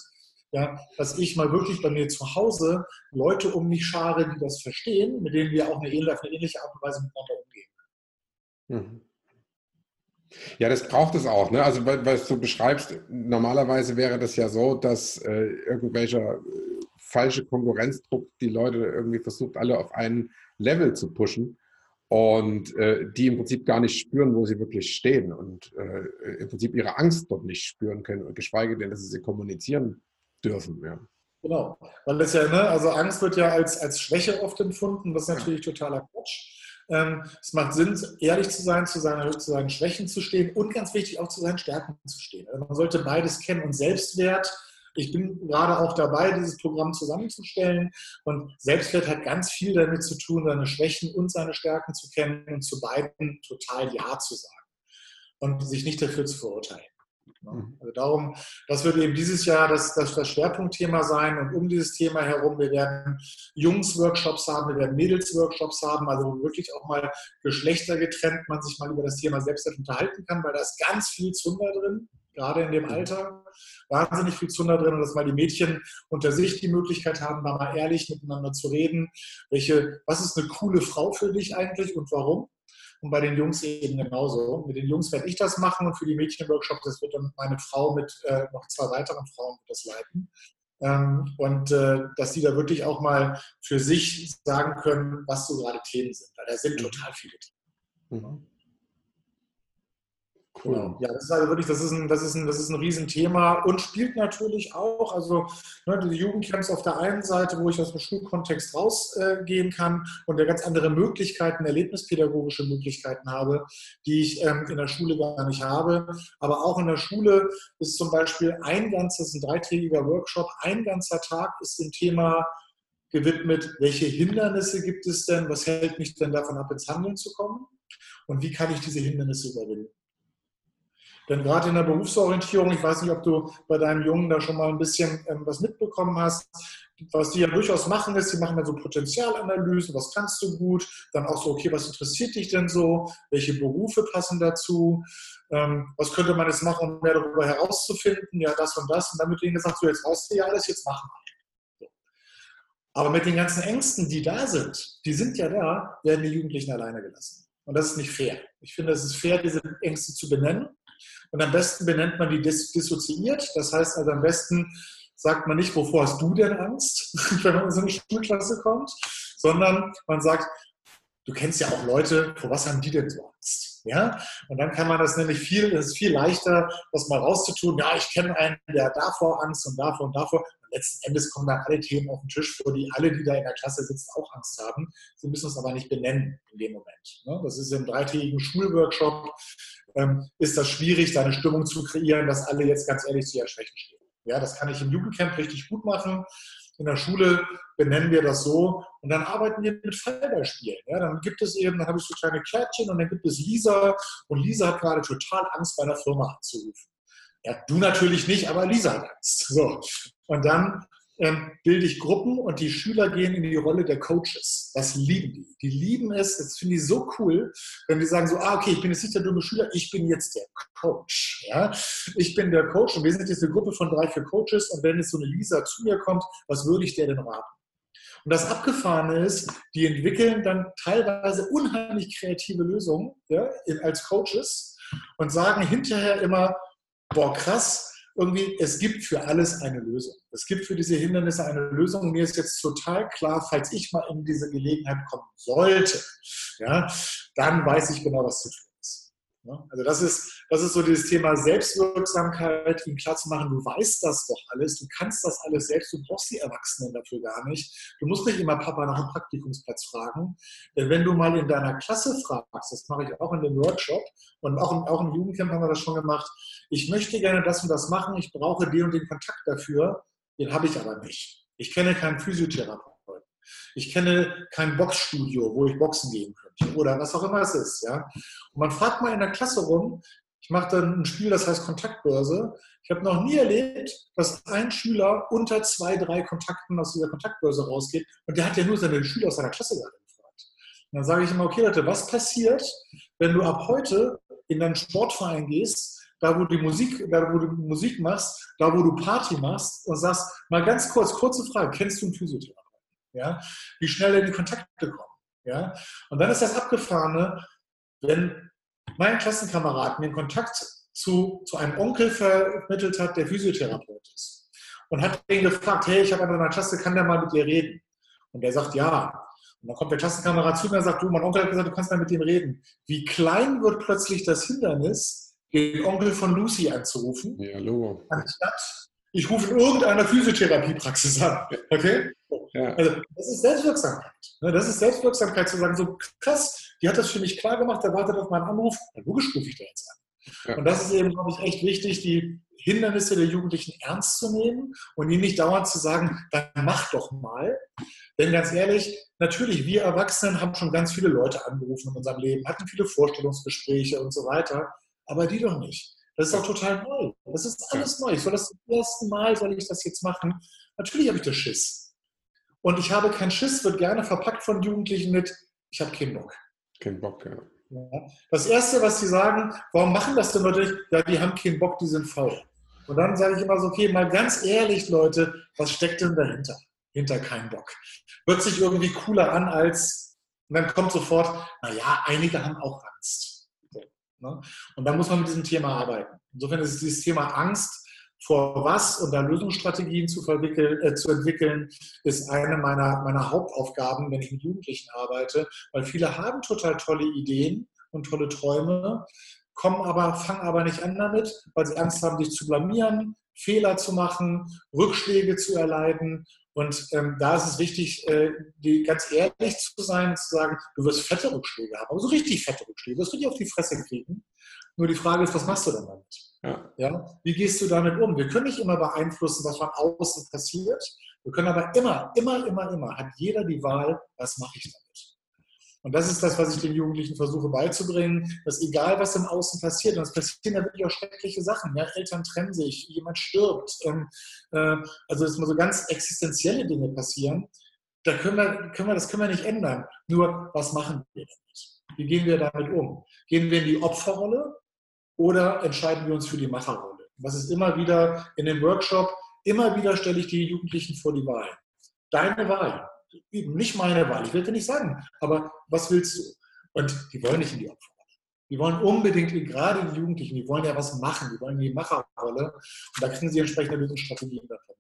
ja, dass ich mal wirklich bei mir zu Hause Leute um mich schare, die das verstehen, mit denen wir auch eine auf eine ähnliche Art und Weise miteinander umgehen. Mhm. Ja, das braucht es auch. Ne? Also, was du beschreibst, normalerweise wäre das ja so, dass äh, irgendwelcher falsche Konkurrenzdruck die Leute irgendwie versucht, alle auf ein Level zu pushen und äh, die im Prinzip gar nicht spüren, wo sie wirklich stehen und äh, im Prinzip ihre Angst dort nicht spüren können und geschweige denn, dass sie sie kommunizieren dürfen. Ja. Genau, weil das ja, ne, also Angst wird ja als, als Schwäche oft empfunden, das ist natürlich totaler Quatsch. Ähm, es macht Sinn, ehrlich zu sein, zu, seiner, zu seinen Schwächen zu stehen und ganz wichtig auch zu seinen Stärken zu stehen. Also man sollte beides kennen und Selbstwert ich bin gerade auch dabei, dieses Programm zusammenzustellen. Und Selbstwert hat ganz viel damit zu tun, seine Schwächen und seine Stärken zu kennen und zu beiden total Ja zu sagen und sich nicht dafür zu verurteilen. Mhm. Also darum, das wird eben dieses Jahr das, das, das Schwerpunktthema sein und um dieses Thema herum, wir werden Jungs-Workshops haben, wir werden Mädels-Workshops haben, also wirklich auch mal geschlechtergetrennt man sich mal über das Thema Selbstwert unterhalten kann, weil da ist ganz viel Zunder drin gerade in dem mhm. Alter. Wahnsinnig viel Zunder drin und dass mal die Mädchen unter sich die Möglichkeit haben, da mal ehrlich miteinander zu reden. Welche, was ist eine coole Frau für dich eigentlich und warum? Und bei den Jungs eben genauso. Mit den Jungs werde ich das machen und für die Mädchenworkshops, das wird dann meine Frau mit äh, noch zwei weiteren Frauen das leiten. Ähm, und äh, dass die da wirklich auch mal für sich sagen können, was so gerade Themen sind. Weil da sind mhm. total viele Themen. Mhm. Cool. Ja, das ist also wirklich, das ist ein, das ist ein, das ist ein Riesenthema und spielt natürlich auch, also ne, die Jugendcamps auf der einen Seite, wo ich aus dem Schulkontext rausgehen äh, kann und der ganz andere Möglichkeiten, erlebnispädagogische Möglichkeiten habe, die ich ähm, in der Schule gar nicht habe. Aber auch in der Schule ist zum Beispiel ein ganzes, ein dreitägiger Workshop, ein ganzer Tag ist dem Thema gewidmet, welche Hindernisse gibt es denn, was hält mich denn davon ab, ins Handeln zu kommen und wie kann ich diese Hindernisse überwinden. Denn gerade in der Berufsorientierung, ich weiß nicht, ob du bei deinem Jungen da schon mal ein bisschen ähm, was mitbekommen hast, was die ja durchaus machen ist, die machen dann so Potenzialanalysen, was kannst du gut, dann auch so, okay, was interessiert dich denn so, welche Berufe passen dazu, ähm, was könnte man jetzt machen, um mehr darüber herauszufinden, ja, das und das. Und dann wird ihnen gesagt, so, jetzt weißt du ja alles, jetzt machen wir. So. Aber mit den ganzen Ängsten, die da sind, die sind ja da, werden die Jugendlichen alleine gelassen. Und das ist nicht fair. Ich finde, es ist fair, diese Ängste zu benennen und am besten benennt man die dissoziiert. Das heißt also am besten sagt man nicht, wovor hast du denn Angst, wenn man in so eine Schulklasse kommt, sondern man sagt, du kennst ja auch Leute, vor was haben die denn so Angst? Ja? Und dann kann man das nämlich viel, es ist viel leichter, das mal rauszutun. Ja, ich kenne einen, der davor Angst und davor und davor. Und letzten Endes kommen dann alle Themen auf den Tisch, wo die alle, die da in der Klasse sitzen, auch Angst haben. Sie müssen es aber nicht benennen in dem Moment. Ne? Das ist im dreitägigen Schulworkshop ähm, ist das schwierig, da eine Stimmung zu kreieren, dass alle jetzt ganz ehrlich zu ihren Schwächen stehen. Ja, das kann ich im Jugendcamp richtig gut machen. In der Schule benennen wir das so und dann arbeiten wir mit Fallbeispielen. Ja, dann gibt es eben, dann habe ich so kleine Kärtchen und dann gibt es Lisa und Lisa hat gerade total Angst, bei einer Firma anzurufen. Ja, du natürlich nicht, aber Lisa hat Angst. So. Und dann ähm, bilde ich Gruppen und die Schüler gehen in die Rolle der Coaches. Das lieben die. Die lieben es, das finde ich so cool, wenn die sagen so, ah, okay, ich bin jetzt nicht der dumme Schüler, ich bin jetzt der Coach. Ja? Ich bin der Coach und wir sind jetzt eine Gruppe von drei, vier Coaches und wenn jetzt so eine Lisa zu mir kommt, was würde ich der denn raten? Und das Abgefahrene ist, die entwickeln dann teilweise unheimlich kreative Lösungen ja, als Coaches und sagen hinterher immer, boah, krass, irgendwie, es gibt für alles eine Lösung. Es gibt für diese Hindernisse eine Lösung. Mir ist jetzt total klar, falls ich mal in diese Gelegenheit kommen sollte, ja, dann weiß ich genau, was zu tun also das ist, das ist so dieses Thema Selbstwirksamkeit, ihm klar zu machen, du weißt das doch alles, du kannst das alles selbst, du brauchst die Erwachsenen dafür gar nicht. Du musst nicht immer Papa nach einem Praktikumsplatz fragen. Denn wenn du mal in deiner Klasse fragst, das mache ich auch in dem Workshop und auch, im, auch im Jugendcamp haben wir das schon gemacht, ich möchte gerne das und das machen, ich brauche den und den Kontakt dafür, den habe ich aber nicht. Ich kenne keinen Physiotherapeuten. Ich kenne kein Boxstudio, wo ich boxen gehen könnte oder was auch immer es ist. Ja? Und man fragt mal in der Klasse rum, ich mache dann ein Spiel, das heißt Kontaktbörse. Ich habe noch nie erlebt, dass ein Schüler unter zwei, drei Kontakten aus dieser Kontaktbörse rausgeht und der hat ja nur seine Schüler aus seiner Klasse gerade gefragt. Und dann sage ich immer, okay Leute, was passiert, wenn du ab heute in deinen Sportverein gehst, da wo du Musik, da wo du Musik machst, da wo du Party machst und sagst, mal ganz kurz, kurze Frage, kennst du einen Physiotherapeuten? Ja, wie schnell er in die Kontakte kommt. Ja? Und dann ist das Abgefahrene, wenn mein Klassenkamerad mir einen Kontakt zu, zu einem Onkel vermittelt hat, der Physiotherapeut ist. und hat ihn gefragt, hey, ich habe an einer Klasse, kann der mal mit dir reden? Und der sagt, ja. Und dann kommt der Klassenkamerad zu mir und sagt, du, mein Onkel hat gesagt, du kannst mal mit dem reden. Wie klein wird plötzlich das Hindernis, den Onkel von Lucy anzurufen? Ja, Logo. Anstatt, ich rufe in irgendeiner Physiotherapiepraxis an. Okay? Ja. Also, das ist Selbstwirksamkeit. Ne, das ist Selbstwirksamkeit zu sagen, so krass, die hat das für mich klar gemacht, der wartet auf meinen Anruf, dann logisch rufe ich da jetzt an. Ja. Und das ist eben, glaube ich, echt wichtig, die Hindernisse der Jugendlichen ernst zu nehmen und ihnen nicht dauernd zu sagen, dann mach doch mal. Denn ganz ehrlich, natürlich, wir Erwachsenen haben schon ganz viele Leute angerufen in unserem Leben, hatten viele Vorstellungsgespräche und so weiter, aber die doch nicht. Das ist doch total neu. Das ist alles neu. Ich soll das zum ersten Mal, soll ich das jetzt machen? Natürlich habe ich das Schiss. Und ich habe keinen Schiss, wird gerne verpackt von Jugendlichen mit, ich habe keinen Bock. Kein Bock, ja. ja. Das Erste, was sie sagen, warum machen das denn Leute? Ja, die haben keinen Bock, die sind faul. Und dann sage ich immer so, okay, mal ganz ehrlich, Leute, was steckt denn dahinter? Hinter keinen Bock. Hört sich irgendwie cooler an als, und dann kommt sofort, naja, einige haben auch Angst. Ne? Und dann muss man mit diesem Thema arbeiten. Insofern ist dieses Thema Angst vor was und da Lösungsstrategien zu, äh, zu entwickeln, ist eine meiner, meiner Hauptaufgaben, wenn ich mit Jugendlichen arbeite, weil viele haben total tolle Ideen und tolle Träume, kommen aber, fangen aber nicht an damit, weil sie Angst haben, sich zu blamieren, Fehler zu machen, Rückschläge zu erleiden. Und ähm, da ist es wichtig, äh, die, ganz ehrlich zu sein, zu sagen, du wirst fette Rückschläge haben, aber so richtig fette Rückschläge, du wirst richtig auf die Fresse kriegen. Nur die Frage ist, was machst du dann damit? Ja. ja. Wie gehst du damit um? Wir können nicht immer beeinflussen, was von außen passiert. Wir können aber immer, immer, immer, immer, hat jeder die Wahl, was mache ich damit? Und das ist das, was ich den Jugendlichen versuche beizubringen, dass egal was im Außen passiert, und es passieren ja wirklich auch schreckliche Sachen, ja, Eltern trennen sich, jemand stirbt, ähm, äh, also dass mal so ganz existenzielle Dinge passieren, da können wir, können wir, das können wir nicht ändern. Nur, was machen wir damit? Wie gehen wir damit um? Gehen wir in die Opferrolle oder entscheiden wir uns für die Macherrolle? Was ist immer wieder in dem Workshop, immer wieder stelle ich die Jugendlichen vor die Wahl. Deine Wahl eben nicht meine Wahl. Ich will dir nicht sagen, aber was willst du? Und die wollen nicht in die Opferrolle. Die wollen unbedingt, gerade die Jugendlichen, die wollen ja was machen, die wollen die Macherrolle. Und da kriegen sie entsprechende Lösungsstrategien davon.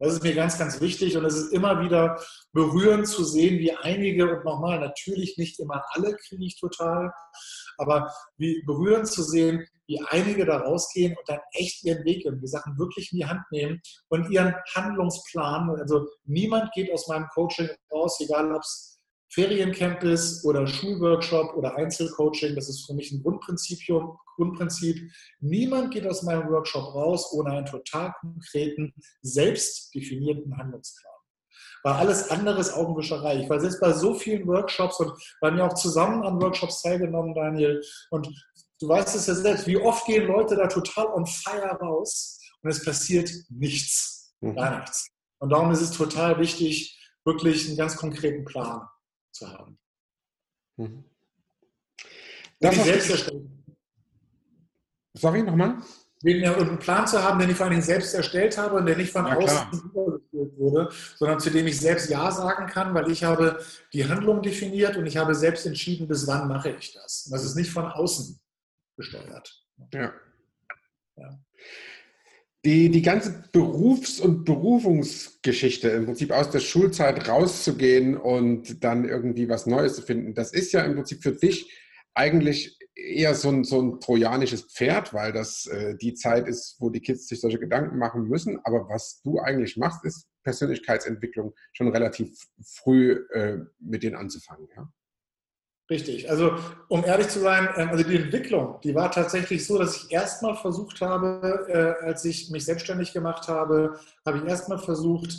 Das ist mir ganz, ganz wichtig und es ist immer wieder berührend zu sehen, wie einige, und nochmal, natürlich nicht immer alle kriege ich total, aber wie berührend zu sehen, wie einige da rausgehen und dann echt ihren Weg gehen, die Sachen wirklich in die Hand nehmen und ihren Handlungsplan, also niemand geht aus meinem Coaching raus, egal ob es Feriencamp ist oder Schulworkshop oder Einzelcoaching, das ist für mich ein Grundprinzip. Grundprinzip. Niemand geht aus meinem Workshop raus ohne einen total konkreten, selbst definierten Handlungsplan. Weil alles andere ist Augenwischerei. Ich war selbst bei so vielen Workshops und wir haben ja auch zusammen an Workshops teilgenommen, Daniel. Und du weißt es ja selbst, wie oft gehen Leute da total on fire raus und es passiert nichts. Mhm. Gar nichts. Und darum ist es total wichtig, wirklich einen ganz konkreten Plan zu haben. Mhm. Das selbst Sorry, nochmal? einen Plan zu haben, den ich vor allem selbst erstellt habe und der nicht von ja, außen übergeführt wurde, sondern zu dem ich selbst Ja sagen kann, weil ich habe die Handlung definiert und ich habe selbst entschieden, bis wann mache ich das. das ist nicht von außen gesteuert. Ja. ja die, die ganze Berufs- und Berufungsgeschichte, im Prinzip aus der Schulzeit rauszugehen und dann irgendwie was Neues zu finden, das ist ja im Prinzip für dich eigentlich eher so ein, so ein trojanisches Pferd, weil das äh, die Zeit ist, wo die Kids sich solche Gedanken machen müssen. Aber was du eigentlich machst, ist Persönlichkeitsentwicklung schon relativ früh äh, mit denen anzufangen. Ja? Richtig. Also um ehrlich zu sein, ähm, also die Entwicklung, die war tatsächlich so, dass ich erstmal versucht habe, äh, als ich mich selbstständig gemacht habe, habe ich erstmal versucht,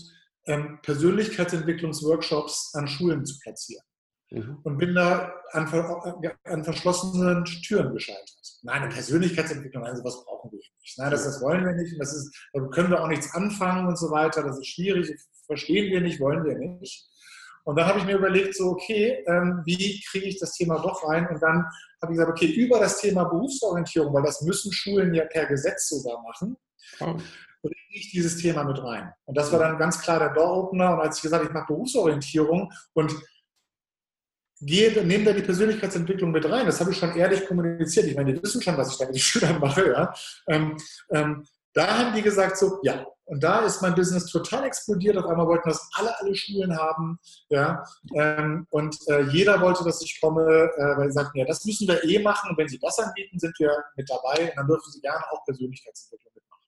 ähm, Persönlichkeitsentwicklungsworkshops an Schulen zu platzieren. Mhm. Und bin da an, an, verschlossenen Türen gescheitert. Nein, eine Persönlichkeitsentwicklung, also was brauchen wir nicht. Nein, das, das wollen wir nicht. Und das ist, da können wir auch nichts anfangen und so weiter. Das ist schwierig, verstehen wir nicht, wollen wir nicht. Und dann habe ich mir überlegt, so, okay, ähm, wie kriege ich das Thema doch rein? Und dann habe ich gesagt, okay, über das Thema Berufsorientierung, weil das müssen Schulen ja per Gesetz sogar machen, oh. bringe ich dieses Thema mit rein. Und das war dann ganz klar der Door-Opener. Und als ich gesagt habe, ich mache Berufsorientierung und gehe, nehme da die Persönlichkeitsentwicklung mit rein, das habe ich schon ehrlich kommuniziert. Ich meine, die wissen schon, was ich da mit den Schülern mache. Ja? Ähm, ähm, da haben die gesagt so, ja, Und da ist mein Business total explodiert. Auf einmal wollten das alle, alle Schulen haben. Ja? Ähm, und äh, jeder wollte, dass ich komme, äh, weil sie sagten, ja, das müssen wir eh machen. Und wenn Sie das anbieten, sind wir mit dabei. Und dann dürfen Sie gerne auch Persönlichkeitsentwicklung mitmachen.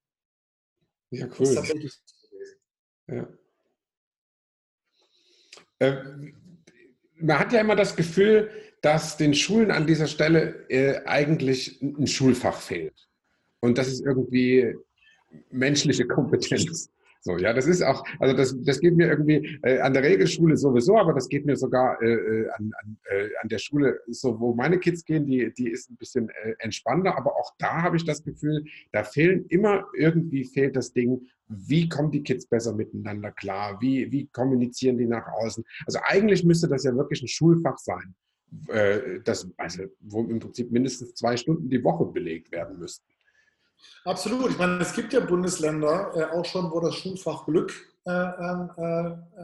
Ja, cool. Das ist tatsächlich so gewesen. Ja. Äh, man hat ja immer das Gefühl, dass den Schulen an dieser Stelle äh, eigentlich ein Schulfach fehlt. Und das ist irgendwie menschliche Kompetenz. So, ja, das ist auch, also das, das geht mir irgendwie äh, an der Regelschule sowieso, aber das geht mir sogar äh, äh, an, an, äh, an der Schule, so wo meine Kids gehen, die, die ist ein bisschen äh, entspannter, aber auch da habe ich das Gefühl, da fehlen immer irgendwie fehlt das Ding, wie kommen die Kids besser miteinander klar, wie, wie kommunizieren die nach außen. Also eigentlich müsste das ja wirklich ein Schulfach sein, äh, das, also, wo im Prinzip mindestens zwei Stunden die Woche belegt werden müssten. Absolut. Ich meine, es gibt ja Bundesländer äh, auch schon, wo das Schulfach Glück äh, ähm, äh,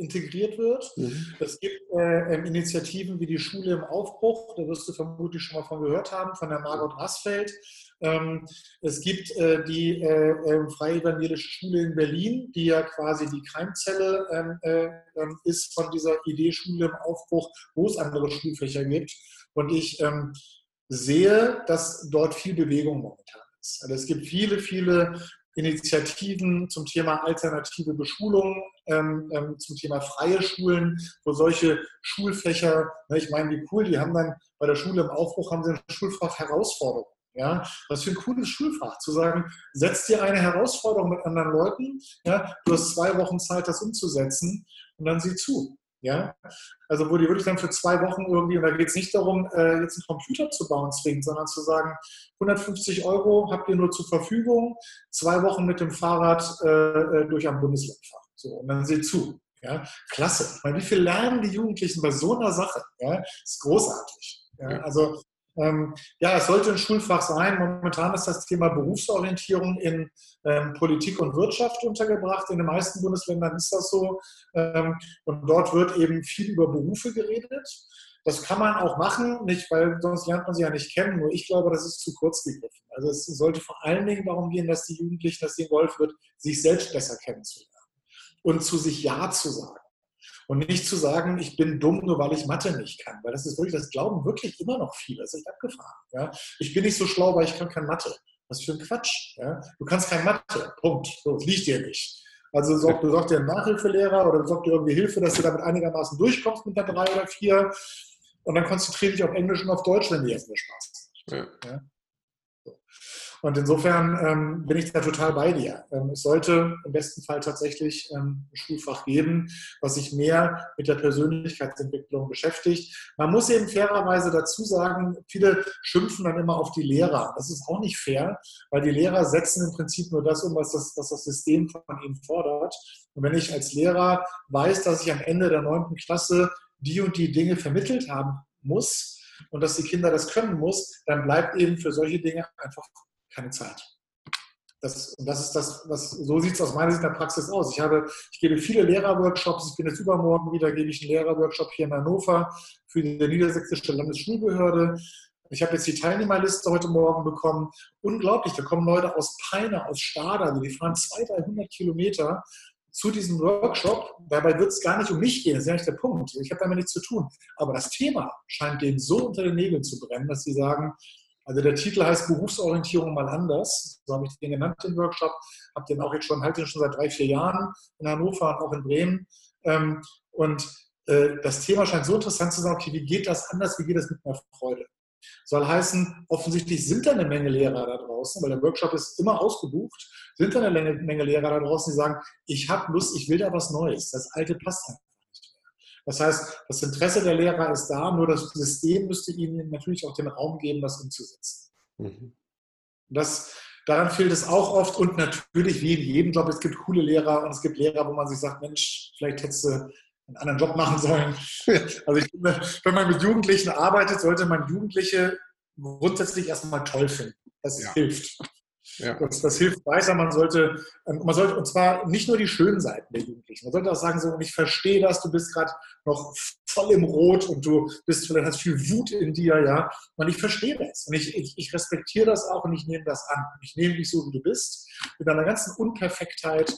integriert wird. Mhm. Es gibt äh, ähm, Initiativen wie die Schule im Aufbruch, da wirst du vermutlich schon mal von gehört haben, von der Margot Rassfeld. Ähm, es gibt äh, die äh, ähm, Freie Evangelische Schule in Berlin, die ja quasi die Keimzelle ähm, ist von dieser Idee Schule im Aufbruch, wo es andere Schulfächer gibt. Und ich ähm, sehe, dass dort viel Bewegung momentan ist. Also es gibt viele, viele Initiativen zum Thema alternative Beschulung, ähm, ähm, zum Thema freie Schulen, wo solche Schulfächer, ne, ich meine, wie cool, die haben dann bei der Schule im Aufbruch haben sie ein Schulfach Herausforderung. Ja, was für ein cooles Schulfach, zu sagen, setz dir eine Herausforderung mit anderen Leuten, ja, du hast zwei Wochen Zeit, das umzusetzen und dann sieh zu. Ja? Also wo die wirklich dann für zwei Wochen irgendwie, und da geht es nicht darum, äh, jetzt einen Computer zu bauen zwingend, sondern zu sagen, 150 Euro habt ihr nur zur Verfügung, zwei Wochen mit dem Fahrrad äh, äh, durch ein Bundesland fahren. So, und dann seht zu. Ja? Klasse. Ich meine, wie viel lernen die Jugendlichen bei so einer Sache? Ja? Das ist großartig. Ja? Also ja, es sollte ein Schulfach sein. Momentan ist das Thema Berufsorientierung in ähm, Politik und Wirtschaft untergebracht. In den meisten Bundesländern ist das so. Ähm, und dort wird eben viel über Berufe geredet. Das kann man auch machen, nicht, weil sonst lernt man sie ja nicht kennen. Nur ich glaube, das ist zu kurz gegriffen. Also es sollte vor allen Dingen darum gehen, dass die Jugendlichen, dass ihnen geholfen wird, sich selbst besser kennenzulernen und zu sich Ja zu sagen. Und nicht zu sagen, ich bin dumm, nur weil ich Mathe nicht kann. Weil das ist wirklich, das glauben wirklich immer noch viele. Das ist echt abgefahren. Ja? Ich bin nicht so schlau, weil ich kann kein Mathe. Was für ein Quatsch. Ja? Du kannst kein Mathe. Punkt. So, das liegt dir nicht. Also sorg, du sorgst dir einen Nachhilfelehrer oder sorgst dir irgendwie Hilfe, dass du damit einigermaßen durchkommst mit der drei oder vier. Und dann konzentriere dich auf Englisch und auf Deutsch, wenn dir jetzt mehr Spaß macht. Ja. Ja? Und insofern ähm, bin ich da total bei dir. Ähm, es sollte im besten Fall tatsächlich ähm, ein Schulfach geben, was sich mehr mit der Persönlichkeitsentwicklung beschäftigt. Man muss eben fairerweise dazu sagen, viele schimpfen dann immer auf die Lehrer. Das ist auch nicht fair, weil die Lehrer setzen im Prinzip nur das um, was das, was das System von ihnen fordert. Und wenn ich als Lehrer weiß, dass ich am Ende der neunten Klasse die und die Dinge vermittelt haben muss, und dass die Kinder das können muss, dann bleibt eben für solche Dinge einfach keine Zeit. Das, das ist das, was, so sieht es aus meiner Sicht in der Praxis aus. Ich, habe, ich gebe viele Lehrerworkshops. Ich bin jetzt übermorgen wieder, gebe ich einen Lehrerworkshop hier in Hannover für die Niedersächsische Landesschulbehörde. Ich habe jetzt die Teilnehmerliste heute Morgen bekommen. Unglaublich, da kommen Leute aus Peine, aus Stade, die fahren 200, 300 Kilometer zu diesem Workshop. Dabei wird es gar nicht um mich gehen, das ist ja nicht der Punkt. Ich habe damit nichts zu tun. Aber das Thema scheint denen so unter den Nägeln zu brennen, dass sie sagen, also der Titel heißt Berufsorientierung mal anders. So habe ich den genannt, den Workshop. Habe den auch jetzt schon, halte den schon seit drei, vier Jahren in Hannover und auch in Bremen. Ähm, und äh, das Thema scheint so interessant zu sein, okay, wie geht das anders, wie geht das mit mehr Freude? Soll heißen, offensichtlich sind da eine Menge Lehrer da draußen, weil der Workshop ist immer ausgebucht, sind da eine Menge Lehrer da draußen, die sagen, ich habe Lust, ich will da was Neues. Das Alte passt einfach das heißt, das Interesse der Lehrer ist da, nur das System müsste ihnen natürlich auch den Raum geben, das umzusetzen. Mhm. Das, daran fehlt es auch oft und natürlich wie in jedem Job, es gibt coole Lehrer und es gibt Lehrer, wo man sich sagt, Mensch, vielleicht hättest du einen anderen Job machen sollen. Also ich finde, wenn man mit Jugendlichen arbeitet, sollte man Jugendliche grundsätzlich erstmal toll finden. Das ja. hilft. Ja. Das, das, hilft weiter. Man sollte, ähm, man sollte, und zwar nicht nur die schönen Seiten der Jugendlichen. Man sollte auch sagen, so, und ich verstehe das, du bist gerade noch voll im Rot und du bist vielleicht hast viel Wut in dir, ja. Und ich verstehe das. Und ich, ich, ich respektiere das auch und ich nehme das an. Ich nehme dich so, wie du bist, mit deiner ganzen Unperfektheit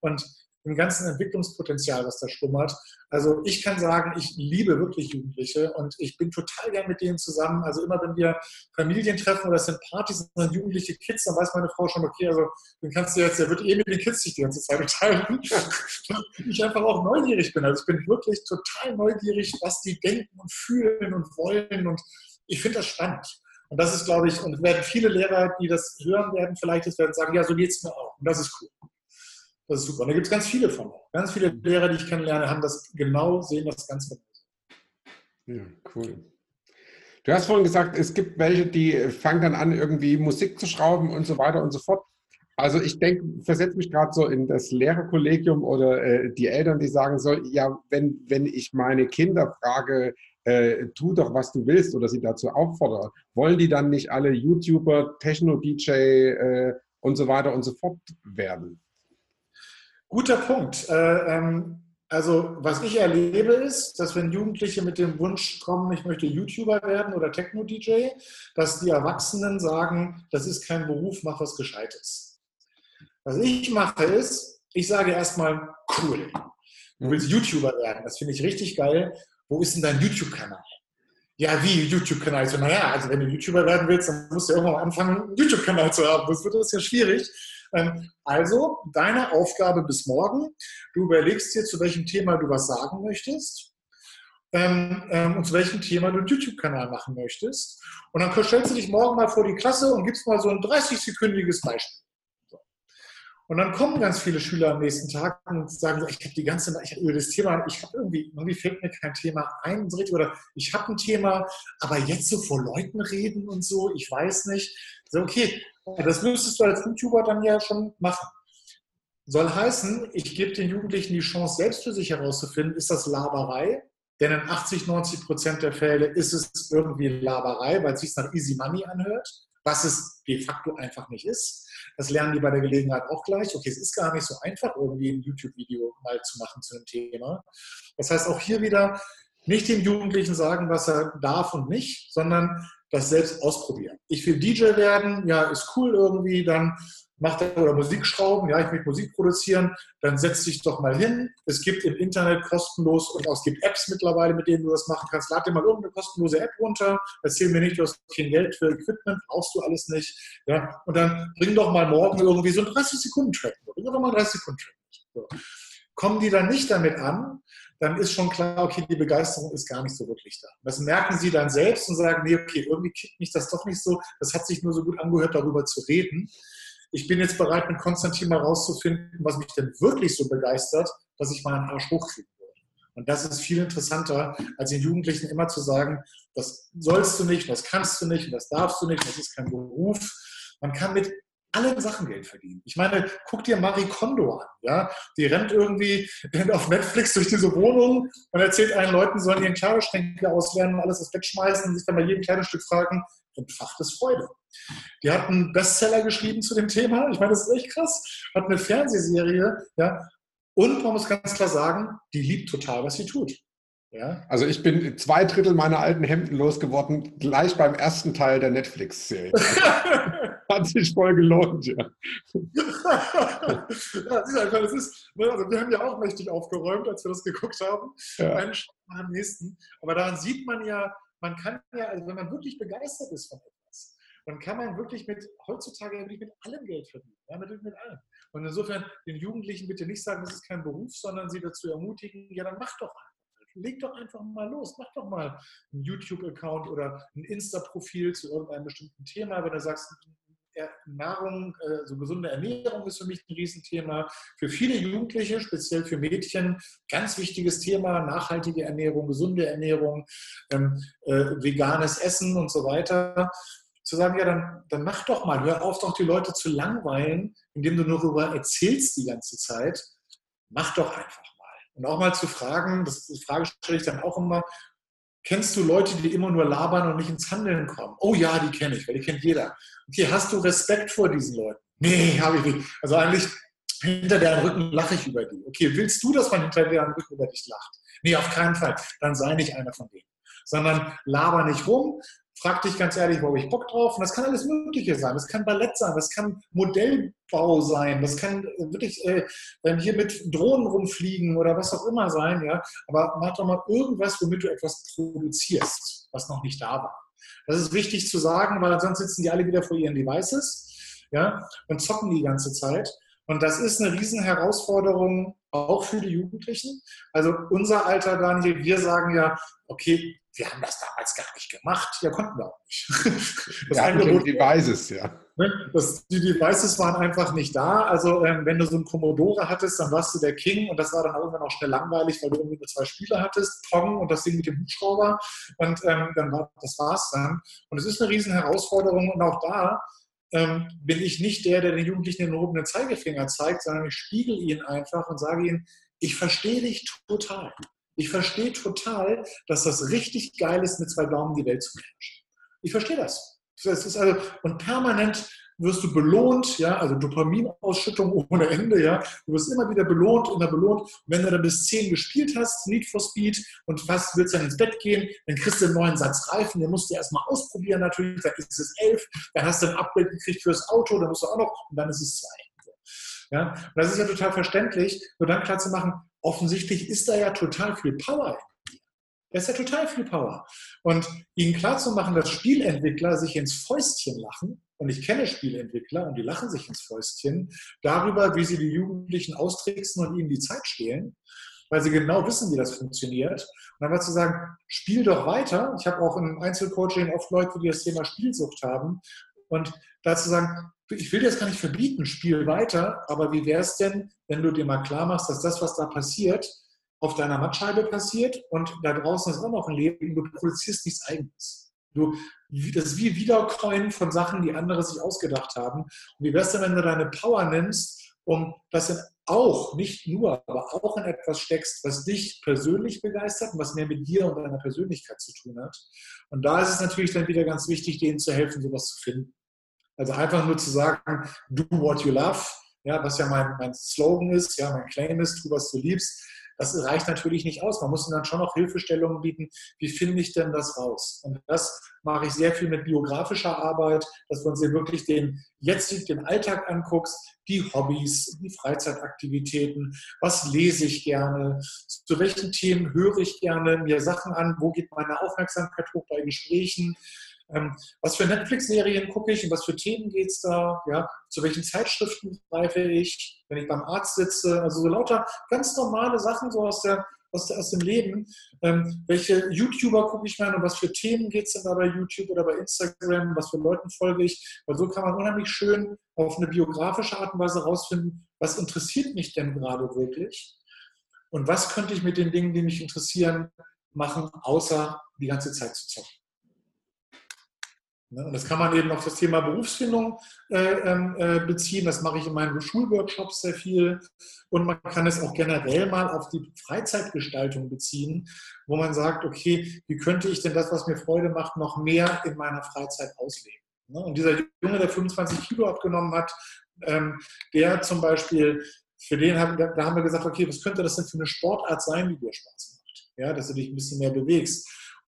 und dem ganzen Entwicklungspotenzial, was da schlummert. Also ich kann sagen, ich liebe wirklich Jugendliche und ich bin total gern mit denen zusammen. Also immer wenn wir Familien treffen oder es sind Partys und sind jugendliche Kids, dann weiß meine Frau schon, okay, also dann kannst du jetzt, der wird eh mit den Kids sich die ganze Zeit unterhalten. ich einfach auch neugierig bin. Also ich bin wirklich total neugierig, was die denken und fühlen und wollen und ich finde das spannend. Und das ist, glaube ich, und werden viele Lehrer, die das hören werden, vielleicht das werden sagen, ja, so geht es mir auch. Und das ist cool. Das ist super. Und da gibt es ganz viele von. Ganz viele Lehrer, die ich kennenlerne, haben das genau, sehen das ganz genau. Ja, cool. Du hast vorhin gesagt, es gibt welche, die fangen dann an, irgendwie Musik zu schrauben und so weiter und so fort. Also ich denke, versetze mich gerade so in das Lehrerkollegium oder äh, die Eltern, die sagen so, ja, wenn, wenn ich meine Kinder frage, äh, tu doch, was du willst oder sie dazu auffordere, wollen die dann nicht alle YouTuber, Techno-DJ äh, und so weiter und so fort werden? Guter Punkt. Äh, ähm, also was ich erlebe ist, dass wenn Jugendliche mit dem Wunsch kommen, ich möchte YouTuber werden oder Techno-DJ, dass die Erwachsenen sagen, das ist kein Beruf, mach was Gescheites. Was ich mache ist, ich sage erstmal, cool, du willst YouTuber werden, das finde ich richtig geil. Wo ist denn dein YouTube-Kanal? Ja, wie YouTube-Kanal? So, naja, also wenn du YouTuber werden willst, dann musst du irgendwann anfangen, einen YouTube-Kanal zu haben. Das wird das ja schwierig. Ähm, also, deine Aufgabe bis morgen, du überlegst dir, zu welchem Thema du was sagen möchtest ähm, ähm, und zu welchem Thema du einen YouTube-Kanal machen möchtest. Und dann stellst du dich morgen mal vor die Klasse und gibst mal so ein 30-sekündiges Beispiel. Und dann kommen ganz viele Schüler am nächsten Tag und sagen, ich habe die ganze ich hab über das Thema, ich habe irgendwie, irgendwie fällt mir kein Thema ein oder ich habe ein Thema, aber jetzt so vor Leuten reden und so, ich weiß nicht. So, okay, das müsstest du als YouTuber dann ja schon machen. Soll heißen, ich gebe den Jugendlichen die Chance, selbst für sich herauszufinden, ist das Laberei? Denn in 80, 90 Prozent der Fälle ist es irgendwie Laberei, weil es sich nach Easy Money anhört, was es de facto einfach nicht ist. Das lernen die bei der Gelegenheit auch gleich. Okay, es ist gar nicht so einfach, irgendwie ein YouTube-Video mal zu machen zu einem Thema. Das heißt, auch hier wieder nicht dem Jugendlichen sagen, was er darf und nicht, sondern das selbst ausprobieren. Ich will DJ werden, ja, ist cool irgendwie, dann macht er oder Musik schrauben, ja, ich will Musik produzieren, dann setz dich doch mal hin. Es gibt im Internet kostenlos und es gibt Apps mittlerweile, mit denen du das machen kannst. Lad dir mal irgendeine kostenlose App runter, erzähl mir nicht, du hast kein Geld für Equipment, brauchst du alles nicht. Ja, und dann bring doch mal morgen irgendwie so einen 30-Sekunden-Track. Bring doch mal einen 30-Sekunden-Track. So. Kommen die dann nicht damit an, dann ist schon klar, okay, die Begeisterung ist gar nicht so wirklich da. Das merken sie dann selbst und sagen, nee, okay, irgendwie kickt mich das doch nicht so, das hat sich nur so gut angehört, darüber zu reden. Ich bin jetzt bereit, mit Konstantin mal rauszufinden, was mich denn wirklich so begeistert, dass ich meinen Arsch hochkriegen würde. Und das ist viel interessanter, als den Jugendlichen immer zu sagen, das sollst du nicht, das kannst du nicht, das darfst du nicht, das ist kein Beruf. Man kann mit allen Sachen Geld verdienen. Ich meine, guck dir Marie Kondo an. Ja? Die rennt irgendwie auf Netflix durch diese Wohnung und erzählt allen Leuten, sollen ihren Kleiderschränke auslernen und alles das wegschmeißen und sich dann bei jedem Kleidungsstück fragen, entfachtes Freude. Die hat einen Bestseller geschrieben zu dem Thema. Ich meine, das ist echt krass. Hat eine Fernsehserie, ja. Und man muss ganz klar sagen, die liebt total, was sie tut. Ja? Also ich bin zwei Drittel meiner alten Hemden losgeworden, gleich beim ersten Teil der Netflix-Serie. Hat sich voll gelohnt, ja. ja das ist einfach, das ist, ne, also wir haben ja auch mächtig aufgeräumt, als wir das geguckt haben. Ja. Einen Schritt nach dem nächsten. Aber daran sieht man ja, man kann ja, also wenn man wirklich begeistert ist von etwas, dann kann man wirklich mit, heutzutage wirklich mit allem Geld verdienen. Ja, mit, mit allem. Und insofern den Jugendlichen bitte nicht sagen, das ist kein Beruf, sondern sie dazu ermutigen, ja, dann mach doch einfach leg doch einfach mal los, mach doch mal einen YouTube-Account oder ein Insta-Profil zu irgendeinem bestimmten Thema, wenn du sagst, Nahrung, äh, so gesunde Ernährung ist für mich ein Riesenthema. Für viele Jugendliche, speziell für Mädchen, ganz wichtiges Thema, nachhaltige Ernährung, gesunde Ernährung, ähm, äh, veganes Essen und so weiter. Zu sagen, ja, dann, dann mach doch mal, hör auf doch die Leute zu langweilen, indem du nur darüber erzählst die ganze Zeit. Mach doch einfach. Und auch mal zu fragen, das, die Frage stelle ich dann auch immer, kennst du Leute, die immer nur labern und nicht ins Handeln kommen? Oh ja, die kenne ich, weil die kennt jeder. Okay, hast du Respekt vor diesen Leuten? Nee, habe ich nicht. Also eigentlich hinter deren Rücken lache ich über die. Okay, willst du, dass man hinter deren Rücken über dich lacht? Nee, auf keinen Fall. Dann sei nicht einer von denen. Sondern laber nicht rum, frag dich ganz ehrlich, wo habe ich Bock drauf? Und das kann alles Mögliche sein. Das kann Ballett sein, das kann Modellbau sein, das kann wirklich äh, hier mit Drohnen rumfliegen oder was auch immer sein. Ja? Aber mach doch mal irgendwas, womit du etwas produzierst, was noch nicht da war. Das ist wichtig zu sagen, weil sonst sitzen die alle wieder vor ihren Devices ja, und zocken die ganze Zeit. Und das ist eine Riesenherausforderung auch für die Jugendlichen. Also unser Alter, Daniel, wir sagen ja, okay, wir haben das damals gar nicht gemacht. Ja, konnten wir auch nicht. Das ja, Angebot, die Devices, ja. Ne, das, die Devices waren einfach nicht da. Also ähm, wenn du so einen Commodore hattest, dann warst du der King und das war dann irgendwann auch schnell langweilig, weil du irgendwie nur zwei Spiele hattest, Pong und das Ding mit dem Hubschrauber und ähm, dann war, das war's dann. Und es ist eine riesen Herausforderung und auch da ähm, bin ich nicht der, der den Jugendlichen den erhobenen Zeigefinger zeigt, sondern ich spiegel ihnen einfach und sage ihnen, ich verstehe dich total. Ich verstehe total, dass das richtig geil ist, mit zwei Daumen die Welt zu beherrschen. Ich verstehe das. das ist also, und permanent wirst du belohnt, ja, also Dopaminausschüttung ohne Ende, ja. Du wirst immer wieder belohnt, immer belohnt. Und wenn du dann bis 10 gespielt hast, Need for Speed, und fast willst dann ins Bett gehen, dann kriegst du einen neuen Satz Reifen, den musst du erstmal ausprobieren natürlich, dann ist es 11, dann hast du ein Upgrade gekriegt fürs Auto, dann musst du auch noch, und dann ist es 2. Ja, und das ist ja total verständlich, nur dann klar zu machen, offensichtlich ist da ja total viel Power da ist ja total viel Power. Und ihnen klarzumachen, dass Spielentwickler sich ins Fäustchen lachen, und ich kenne Spielentwickler und die lachen sich ins Fäustchen darüber, wie sie die Jugendlichen austricksen und ihnen die Zeit stehlen, weil sie genau wissen, wie das funktioniert. Und dann mal zu sagen, spiel doch weiter. Ich habe auch im Einzelcoaching oft Leute, die das Thema Spielsucht haben. Und dazu sagen, ich will dir das gar nicht verbieten, spiel weiter, aber wie wäre es denn, wenn du dir mal klar machst, dass das, was da passiert, auf deiner Mattscheibe passiert und da draußen ist auch noch ein Leben, du produzierst nichts Eigenes. Du, das ist wie Wiedercoin von Sachen, die andere sich ausgedacht haben. Und wie wär's denn, wenn du deine Power nimmst, um das in auch, nicht nur, aber auch in etwas steckst, was dich persönlich begeistert und was mehr mit dir und deiner Persönlichkeit zu tun hat. Und da ist es natürlich dann wieder ganz wichtig, denen zu helfen, sowas zu finden. Also einfach nur zu sagen, do what you love, ja, was ja mein, mein Slogan ist, ja, mein Claim ist, tu, was du liebst. Das reicht natürlich nicht aus. Man muss ihnen dann schon noch Hilfestellungen bieten. Wie finde ich denn das raus? Und das mache ich sehr viel mit biografischer Arbeit, dass man sich wirklich den jetzt den Alltag anguckst, die Hobbys, die Freizeitaktivitäten, was lese ich gerne, zu welchen Themen höre ich gerne mir Sachen an, wo geht meine Aufmerksamkeit hoch bei Gesprächen, ähm, was für Netflix-Serien gucke ich und was für Themen geht es da? Ja? Zu welchen Zeitschriften greife ich, wenn ich beim Arzt sitze? Also so lauter ganz normale Sachen so aus, der, aus, der, aus dem Leben. Ähm, welche YouTuber gucke ich mal und was für Themen geht es denn da bei YouTube oder bei Instagram? Was für Leuten folge ich? Weil so kann man unheimlich schön auf eine biografische Art und Weise herausfinden, was interessiert mich denn gerade wirklich? Und was könnte ich mit den Dingen, die mich interessieren, machen, außer die ganze Zeit zu zocken? Ne? Und das kann man eben auf das Thema Berufsfindung äh, ähm, äh, beziehen. Das mache ich in meinen Schulworkshops sehr viel. Und man kann es auch generell mal auf die Freizeitgestaltung beziehen, wo man sagt, okay, wie könnte ich denn das, was mir Freude macht, noch mehr in meiner Freizeit ausleben? Ne? Und dieser Junge, der 25 Kilo abgenommen hat, ähm, der zum Beispiel, für den haben, da haben wir gesagt, okay, was könnte das denn für eine Sportart sein, die dir Spaß macht? Ja, dass du dich ein bisschen mehr bewegst.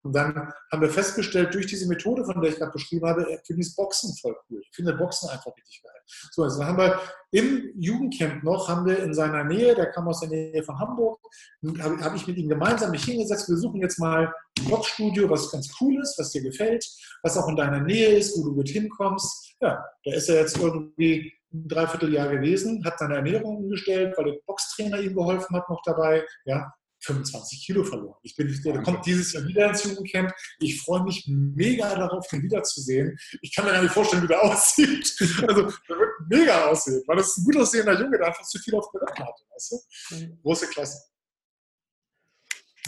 Und dann haben wir festgestellt, durch diese Methode, von der ich gerade beschrieben habe, er findet Boxen voll cool. Ich finde Boxen einfach richtig geil. So, also dann haben wir im Jugendcamp noch, haben wir in seiner Nähe, der kam aus der Nähe von Hamburg, habe hab ich mit ihm gemeinsam mich hingesetzt, wir suchen jetzt mal ein Boxstudio, was ganz cool ist, was dir gefällt, was auch in deiner Nähe ist, wo du gut hinkommst. Ja, da ist er jetzt irgendwie ein Dreivierteljahr gewesen, hat seine Ernährung umgestellt, weil der Boxtrainer ihm geholfen hat noch dabei. Ja, 25 Kilo verloren. Ich bin, der kommt dieses Jahr wieder ins Jugendcamp. Ich freue mich mega darauf, ihn wiederzusehen. Ich kann mir gar nicht vorstellen, wie der aussieht. Also, der wird mega aussehen, weil das ist ein gut aussehender Junge, der einfach zu viel auf der Rippen hatte. Weißt du? Mhm. Große Klasse.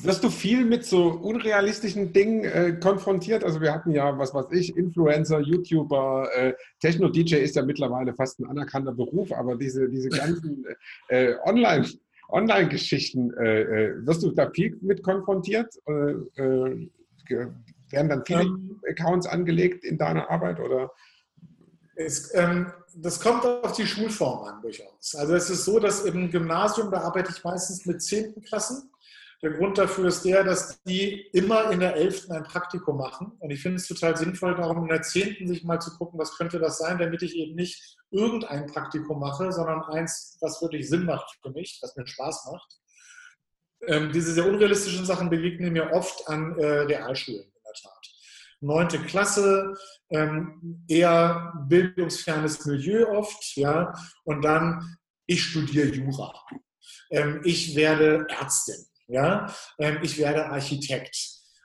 Wirst du viel mit so unrealistischen Dingen äh, konfrontiert? Also wir hatten ja, was weiß ich, Influencer, YouTuber, äh, Techno-DJ ist ja mittlerweile fast ein anerkannter Beruf, aber diese, diese ganzen äh, Online- Online-Geschichten, äh, äh, wirst du da viel mit konfrontiert? Äh, äh werden dann viele ähm, Accounts angelegt in deiner Arbeit oder? Es, ähm, das kommt auf die Schulform an durchaus. Also es ist so, dass im Gymnasium, da arbeite ich meistens mit 10. Klassen. Der Grund dafür ist der, dass die immer in der 11. ein Praktikum machen. Und ich finde es total sinnvoll, darum in der 10. sich mal zu gucken, was könnte das sein, damit ich eben nicht irgendein Praktikum mache, sondern eins, was wirklich Sinn macht für mich, was mir Spaß macht. Ähm, diese sehr unrealistischen Sachen begegnen mir oft an äh, Realschulen in der Tat neunte Klasse, ähm, eher bildungsfernes Milieu oft, ja, und dann ich studiere Jura, ähm, ich werde Ärztin, ja, ähm, ich werde Architekt.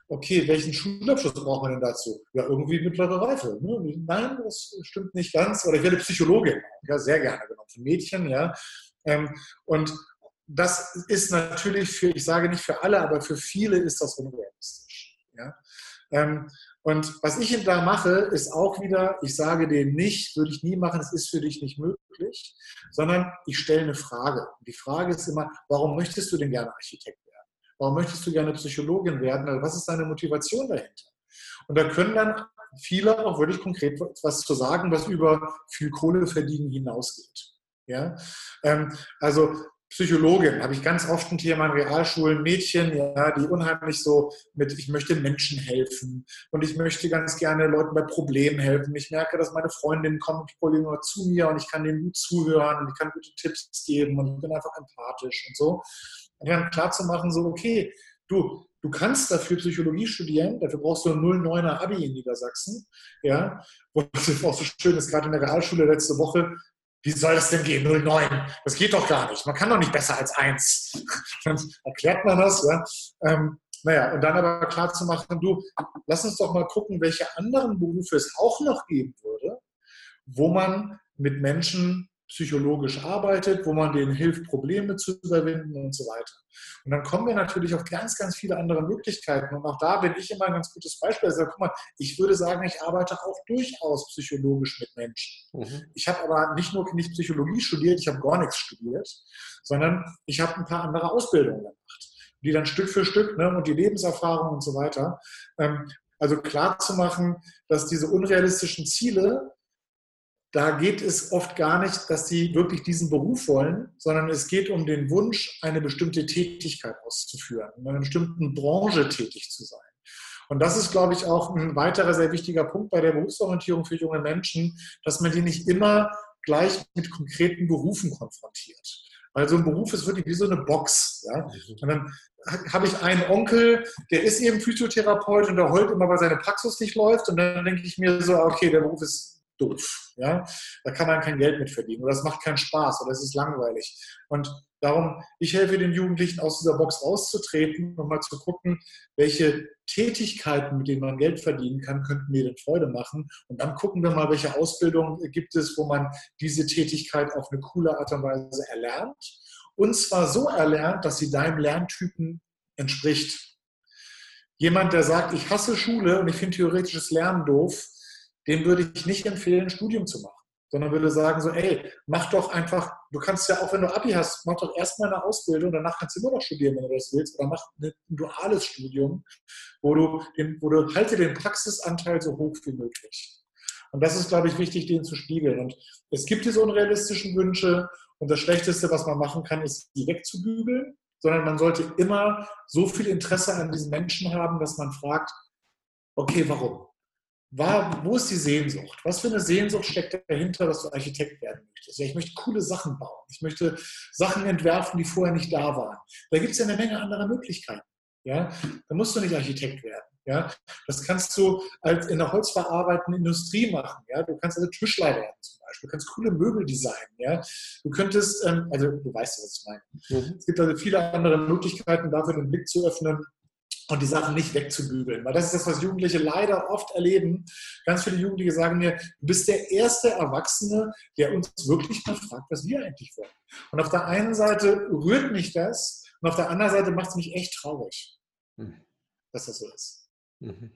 Okay, welchen Schulabschluss braucht man denn dazu? Ja, irgendwie mittlere Reife. Ne? Nein, das stimmt nicht ganz. Oder ich werde Psychologin, ja, sehr gerne genommen, für Mädchen, ja. Ähm, und das ist natürlich für, ich sage nicht für alle, aber für viele ist das unrealistisch. Ja? Ähm, und was ich da mache, ist auch wieder, ich sage denen nicht, würde ich nie machen, es ist für dich nicht möglich, sondern ich stelle eine Frage. Die Frage ist immer, warum möchtest du denn gerne Architekt? Warum möchtest du gerne Psychologin werden? Also was ist deine Motivation dahinter? Und da können dann viele auch wirklich konkret was zu sagen, was über viel Kohle verdienen hinausgeht. Ja? Ähm, also Psychologin, habe ich ganz oft ein Thema in Realschulen, Mädchen, ja, die unheimlich so mit, ich möchte Menschen helfen und ich möchte ganz gerne Leuten bei Problemen helfen. Ich merke, dass meine Freundinnen kommen mit Problemen zu mir und ich kann denen gut zuhören und ich kann gute Tipps geben und ich bin einfach empathisch und so. Und dann klar zu machen, so, okay, du, du kannst dafür Psychologie studieren, dafür brauchst du ein 09er Abi in Niedersachsen, ja, wo das auch so schön ist, gerade in der Realschule letzte Woche, wie soll das denn gehen? 09. Das geht doch gar nicht. Man kann doch nicht besser als 1. Dann erklärt man das. Ja? Ähm, naja, und dann aber klar zu machen, du, lass uns doch mal gucken, welche anderen Berufe es auch noch geben würde, wo man mit Menschen psychologisch arbeitet, wo man denen hilft, Probleme zu überwinden und so weiter. Und dann kommen wir natürlich auf ganz, ganz viele andere Möglichkeiten. Und auch da bin ich immer ein ganz gutes Beispiel. Also, guck mal, ich würde sagen, ich arbeite auch durchaus psychologisch mit Menschen. Mhm. Ich habe aber nicht nur nicht Psychologie studiert, ich habe gar nichts studiert, sondern ich habe ein paar andere Ausbildungen gemacht, die dann Stück für Stück ne, und die Lebenserfahrung und so weiter. Ähm, also klar zu machen, dass diese unrealistischen Ziele da geht es oft gar nicht, dass sie wirklich diesen Beruf wollen, sondern es geht um den Wunsch, eine bestimmte Tätigkeit auszuführen, in einer bestimmten Branche tätig zu sein. Und das ist, glaube ich, auch ein weiterer sehr wichtiger Punkt bei der Berufsorientierung für junge Menschen, dass man die nicht immer gleich mit konkreten Berufen konfrontiert. Weil so ein Beruf ist wirklich wie so eine Box. Ja? Mhm. Und dann habe ich einen Onkel, der ist eben Physiotherapeut und der heult immer, weil seine Praxis nicht läuft. Und dann denke ich mir so, okay, der Beruf ist doof. Ja? Da kann man kein Geld mit verdienen oder es macht keinen Spaß oder es ist langweilig. Und darum, ich helfe den Jugendlichen aus dieser Box rauszutreten und mal zu gucken, welche Tätigkeiten, mit denen man Geld verdienen kann, könnten mir denn Freude machen. Und dann gucken wir mal, welche Ausbildung gibt es, wo man diese Tätigkeit auf eine coole Art und Weise erlernt. Und zwar so erlernt, dass sie deinem Lerntypen entspricht. Jemand, der sagt, ich hasse Schule und ich finde theoretisches Lernen doof, dem würde ich nicht empfehlen, ein Studium zu machen, sondern würde sagen so, ey, mach doch einfach, du kannst ja auch, wenn du Abi hast, mach doch erstmal eine Ausbildung, danach kannst du immer noch studieren, wenn du das willst, oder mach ein duales Studium, wo du, den, wo du halte den Praxisanteil so hoch wie möglich. Und das ist, glaube ich, wichtig, den zu spiegeln. Und es gibt diese unrealistischen Wünsche und das Schlechteste, was man machen kann, ist, die wegzubügeln, sondern man sollte immer so viel Interesse an diesen Menschen haben, dass man fragt, okay, warum? War, wo ist die Sehnsucht? Was für eine Sehnsucht steckt dahinter, dass du Architekt werden möchtest? Ja, ich möchte coole Sachen bauen. Ich möchte Sachen entwerfen, die vorher nicht da waren. Da gibt es ja eine Menge anderer Möglichkeiten. Ja? Da musst du nicht Architekt werden. Ja? Das kannst du als in der holzverarbeitenden Industrie machen. Ja? Du kannst also Tischler werden zum Beispiel. Du kannst coole Möbel designen. Ja? Du könntest, ähm, also du weißt, was ich meine. Mhm. Es gibt also viele andere Möglichkeiten, dafür den Blick zu öffnen und die Sachen nicht wegzubügeln. Weil das ist das, was Jugendliche leider oft erleben. Ganz viele Jugendliche sagen mir, du bist der erste Erwachsene, der uns wirklich mal fragt, was wir eigentlich wollen. Und auf der einen Seite rührt mich das und auf der anderen Seite macht es mich echt traurig, hm. dass das so ist. Mhm.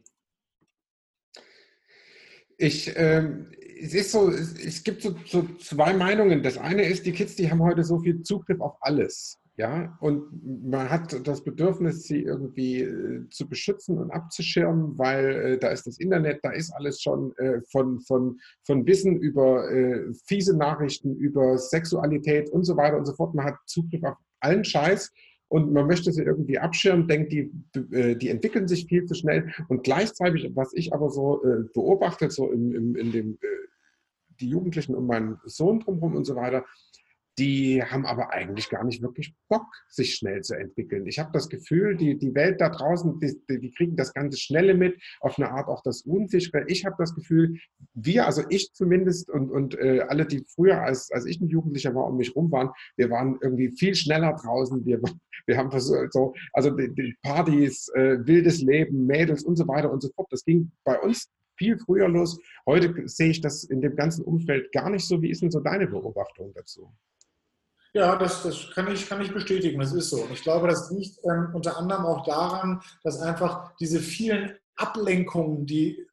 Ich, ähm, es ist so, es gibt so, so zwei Meinungen. Das eine ist, die Kids, die haben heute so viel Zugriff auf alles Ja, und man hat das Bedürfnis, sie irgendwie äh, zu beschützen und abzuschirmen, weil äh, da ist das Internet, da ist alles schon äh, von, von, von Wissen über äh, fiese Nachrichten, über Sexualität und so weiter und so fort. Man hat Zugriff auf allen Scheiß und man möchte sie irgendwie abschirmen, denkt, die, äh, die entwickeln sich viel zu schnell. Und gleichzeitig, was ich aber so beobachte, so in, in, in dem, die Jugendlichen um meinen Sohn drumherum und so weiter, die haben aber eigentlich gar nicht wirklich Bock, sich schnell zu entwickeln. Ich habe das Gefühl, die, die Welt da draußen, die, die, kriegen das ganze Schnelle mit, auf eine Art auch das Unsichere. Ich habe das Gefühl, wir, also ich zumindest und, und äh, alle, die früher, als, als ich ein Jugendlicher war, um mich rum waren, wir waren irgendwie viel schneller draußen. Wir, wir haben so, also die, die Partys, äh, wildes Leben, Mädels und so weiter und so fort. Das ging bei uns viel früher los. Heute sehe ich das in dem ganzen Umfeld gar nicht so. Wie ist denn so deine Beobachtung dazu? Ja, das, das kann, ich, kann ich bestätigen, das ist so. Und ich glaube, das liegt ähm, unter anderem auch daran, dass einfach diese vielen Ablenkungen, die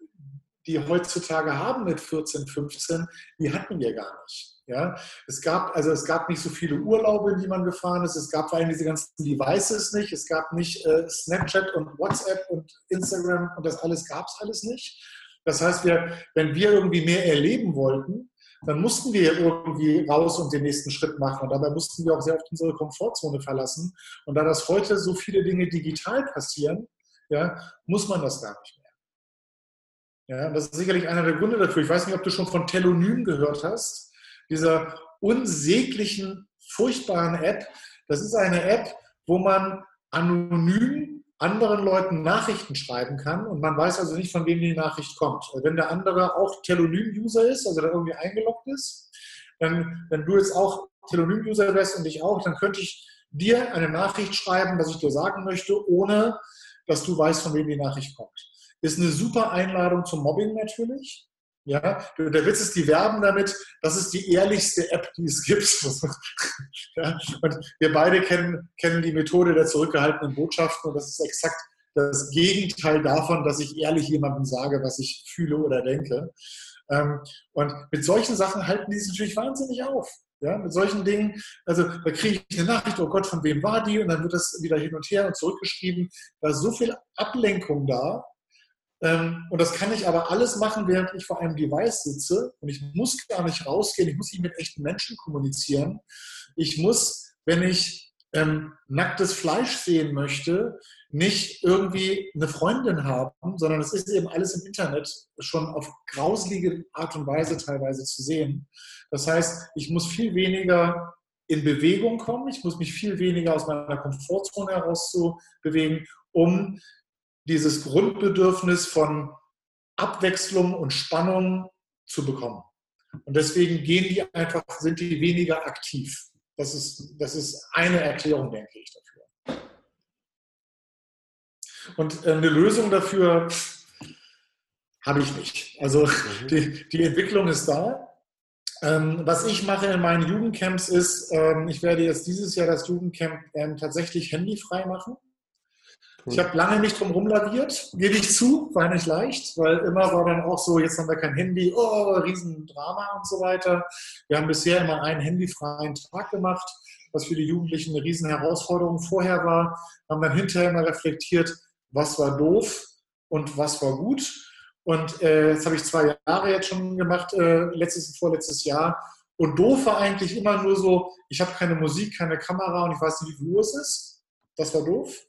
die heutzutage haben mit 14, 15, die hatten wir gar nicht. Ja, es gab also es gab nicht so viele Urlaube, in die man gefahren ist. Es gab vor allem diese ganzen Devices nicht. Es gab nicht äh, Snapchat und WhatsApp und Instagram und das alles gab es alles nicht. Das heißt, wir, wenn wir irgendwie mehr erleben wollten, dann mussten wir irgendwie raus und den nächsten Schritt machen. Und dabei mussten wir auch sehr oft unsere Komfortzone verlassen. Und da das heute so viele Dinge digital passieren, ja, muss man das gar nicht mehr. Ja, das ist sicherlich einer der Gründe dafür. Ich weiß nicht, ob du schon von Telonym gehört hast, dieser unsäglichen, furchtbaren App. Das ist eine App, wo man anonym anderen Leuten Nachrichten schreiben kann und man weiß also nicht, von wem die Nachricht kommt. Wenn der andere auch Telonym-User ist, also da irgendwie eingeloggt ist, dann, wenn du jetzt auch Telonym-User wärst und ich auch, dann könnte ich dir eine Nachricht schreiben, was ich dir sagen möchte, ohne dass du weißt, von wem die Nachricht kommt. Ist eine super Einladung zum Mobbing natürlich. Ja, der Witz ist, die werben damit, das ist die ehrlichste App, die es gibt. ja, und wir beide kennen, kennen die Methode der zurückgehaltenen Botschaften und das ist exakt das Gegenteil davon, dass ich ehrlich jemandem sage, was ich fühle oder denke. Ähm, und mit solchen Sachen halten die sich natürlich wahnsinnig auf. Ja, mit solchen Dingen, also da kriege ich eine Nachricht, oh Gott, von wem war die? Und dann wird das wieder hin und her und zurückgeschrieben. Da ist so viel Ablenkung da, und das kann ich aber alles machen, während ich vor einem Device sitze. Und ich muss gar nicht rausgehen. Ich muss nicht mit echten Menschen kommunizieren. Ich muss, wenn ich ähm, nacktes Fleisch sehen möchte, nicht irgendwie eine Freundin haben, sondern es ist eben alles im Internet schon auf grauselige Art und Weise teilweise zu sehen. Das heißt, ich muss viel weniger in Bewegung kommen, ich muss mich viel weniger aus meiner Komfortzone heraus zu bewegen, um dieses Grundbedürfnis von Abwechslung und Spannung zu bekommen. Und deswegen gehen die einfach, sind die weniger aktiv. Das ist, das ist eine Erklärung, denke ich, dafür. Und äh, eine Lösung dafür habe ich nicht. Also mhm. die, die Entwicklung ist da. Ähm, was ich mache in meinen Jugendcamps ist, ähm, ich werde jetzt dieses Jahr das Jugendcamp ähm, tatsächlich handyfrei machen. Ich habe lange nicht drum rumlaviert, gebe ich zu, war nicht leicht, weil immer war dann auch so, jetzt haben wir kein Handy, oh, Riesendrama und so weiter. Wir haben bisher immer einen handyfreien Tag gemacht, was für die Jugendlichen eine riesen Herausforderung vorher war. Haben dann hinterher mal reflektiert, was war doof und was war gut. Und äh, das habe ich zwei Jahre jetzt schon gemacht, äh, letztes und vorletztes Jahr. Und doof war eigentlich immer nur so, ich habe keine Musik, keine Kamera und ich weiß nicht, wie viel Uhr es ist. Das war doof.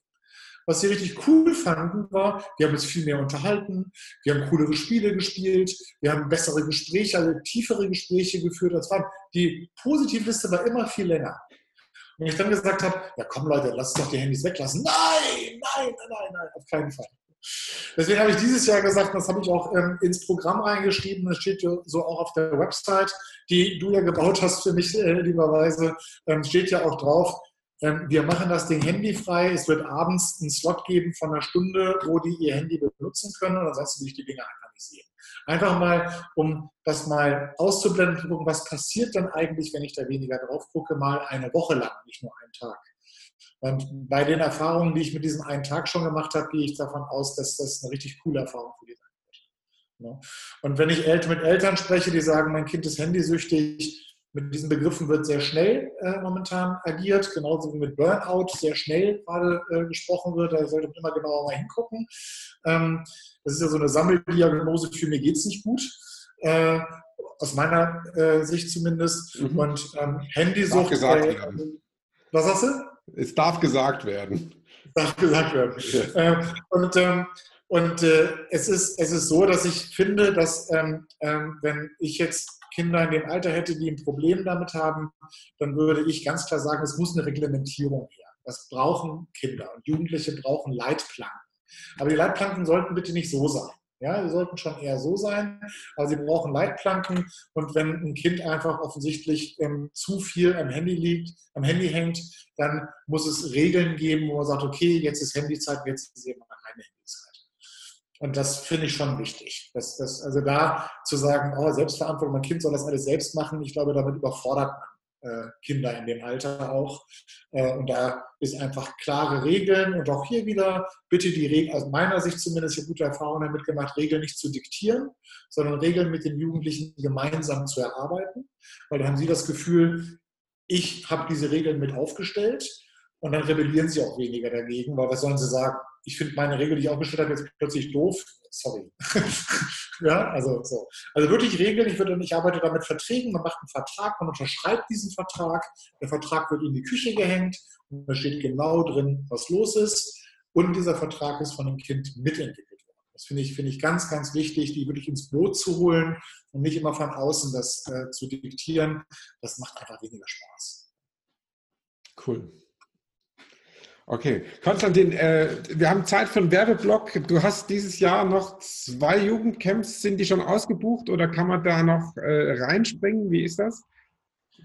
Was sie richtig cool fanden, war, wir haben uns viel mehr unterhalten, wir haben coolere Spiele gespielt, wir haben bessere Gespräche, also tiefere Gespräche geführt. Das war, die Positivliste war immer viel länger. Und ich dann gesagt habe, ja komm Leute, lasst doch die Handys weglassen. Nein, nein, nein, nein, auf keinen Fall. Deswegen habe ich dieses Jahr gesagt, das habe ich auch ähm, ins Programm reingeschrieben, das steht so auch auf der Website, die du ja gebaut hast für mich, äh, lieberweise, ähm, steht ja auch drauf, wir machen das Ding handyfrei. Es wird abends einen Slot geben von einer Stunde, wo die ihr Handy benutzen können und ansonsten will ich die Dinge einfach nicht sehen. Einfach mal, um das mal auszublenden, gucken, was passiert dann eigentlich, wenn ich da weniger drauf gucke, mal eine Woche lang, nicht nur einen Tag. Und bei den Erfahrungen, die ich mit diesem einen Tag schon gemacht habe, gehe ich davon aus, dass das eine richtig coole Erfahrung für die sein wird. Und wenn ich mit Eltern spreche, die sagen, mein Kind ist handysüchtig, mit diesen Begriffen wird sehr schnell äh, momentan agiert, genauso wie mit Burnout sehr schnell gerade äh, gesprochen wird. Da sollte man immer genauer mal hingucken. Ähm, das ist ja so eine Sammeldiagnose für mir geht es nicht gut. Äh, aus meiner äh, Sicht zumindest. Mhm. Und ähm, Handysucht. Gesagt werden. Was sagst du? Es darf gesagt werden. Es darf gesagt werden. Ja. Ähm, und ähm, und äh, es, ist, es ist so, dass ich finde, dass ähm, ähm, wenn ich jetzt Kinder in dem Alter hätte, die ein Problem damit haben, dann würde ich ganz klar sagen, es muss eine Reglementierung her. Das brauchen Kinder und Jugendliche brauchen Leitplanken. Aber die Leitplanken sollten bitte nicht so sein. Ja, sie sollten schon eher so sein, aber sie brauchen Leitplanken. Und wenn ein Kind einfach offensichtlich ähm, zu viel am Handy liegt, am Handy hängt, dann muss es Regeln geben, wo man sagt, okay, jetzt ist Handyzeit, jetzt ist eben keine Handyzeit. Und das finde ich schon wichtig. Das, das, also da zu sagen, oh, Selbstverantwortung, mein Kind soll das alles selbst machen, ich glaube, damit überfordert man äh, Kinder in dem Alter auch. Äh, und da ist einfach klare Regeln und auch hier wieder bitte die Regeln, aus meiner Sicht zumindest, ich habe gute Erfahrungen damit gemacht, Regeln nicht zu diktieren, sondern Regeln mit den Jugendlichen gemeinsam zu erarbeiten. Weil dann haben sie das Gefühl, ich habe diese Regeln mit aufgestellt und dann rebellieren sie auch weniger dagegen, weil was sollen sie sagen? Ich finde meine Regel, die ich aufgestellt habe, jetzt plötzlich doof. Sorry. ja, also so. Also wirklich Regeln. Ich, würde, ich arbeite da mit Verträgen. Man macht einen Vertrag, man unterschreibt diesen Vertrag. Der Vertrag wird in die Küche gehängt und da steht genau drin, was los ist. Und dieser Vertrag ist von dem Kind mitentwickelt worden. Das finde ich, finde ich ganz, ganz wichtig, die wirklich ins Boot zu holen und nicht immer von außen das äh, zu diktieren. Das macht einfach weniger Spaß. Cool. Okay, Konstantin, äh, wir haben Zeit für einen Werbeblock. Du hast dieses Jahr noch zwei Jugendcamps. Sind die schon ausgebucht oder kann man da noch äh, reinspringen? Wie ist das?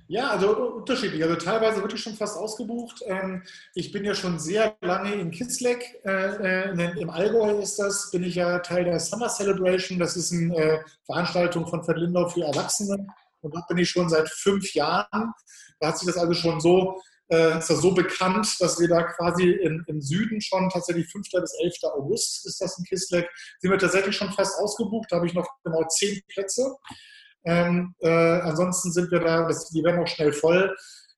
Ja, also unterschiedlich. Also teilweise wirklich schon fast ausgebucht. Ähm, ich bin ja schon sehr lange in Kisleck. Äh, äh Im Allgäu ist das. Bin ich ja Teil der Summer Celebration. Das ist eine äh, Veranstaltung von Verdlindau für Erwachsene. Und dort bin ich schon seit fünf Jahren. Da hat sich das also schon so äh, ist das so bekannt, dass wir da quasi in, im Süden schon tatsächlich 5. bis 11. August ist das in Kislev, sind wir tatsächlich schon fast ausgebucht. Da habe ich noch genau zehn Plätze. Ähm, äh, ansonsten sind wir da, das, die werden auch schnell voll.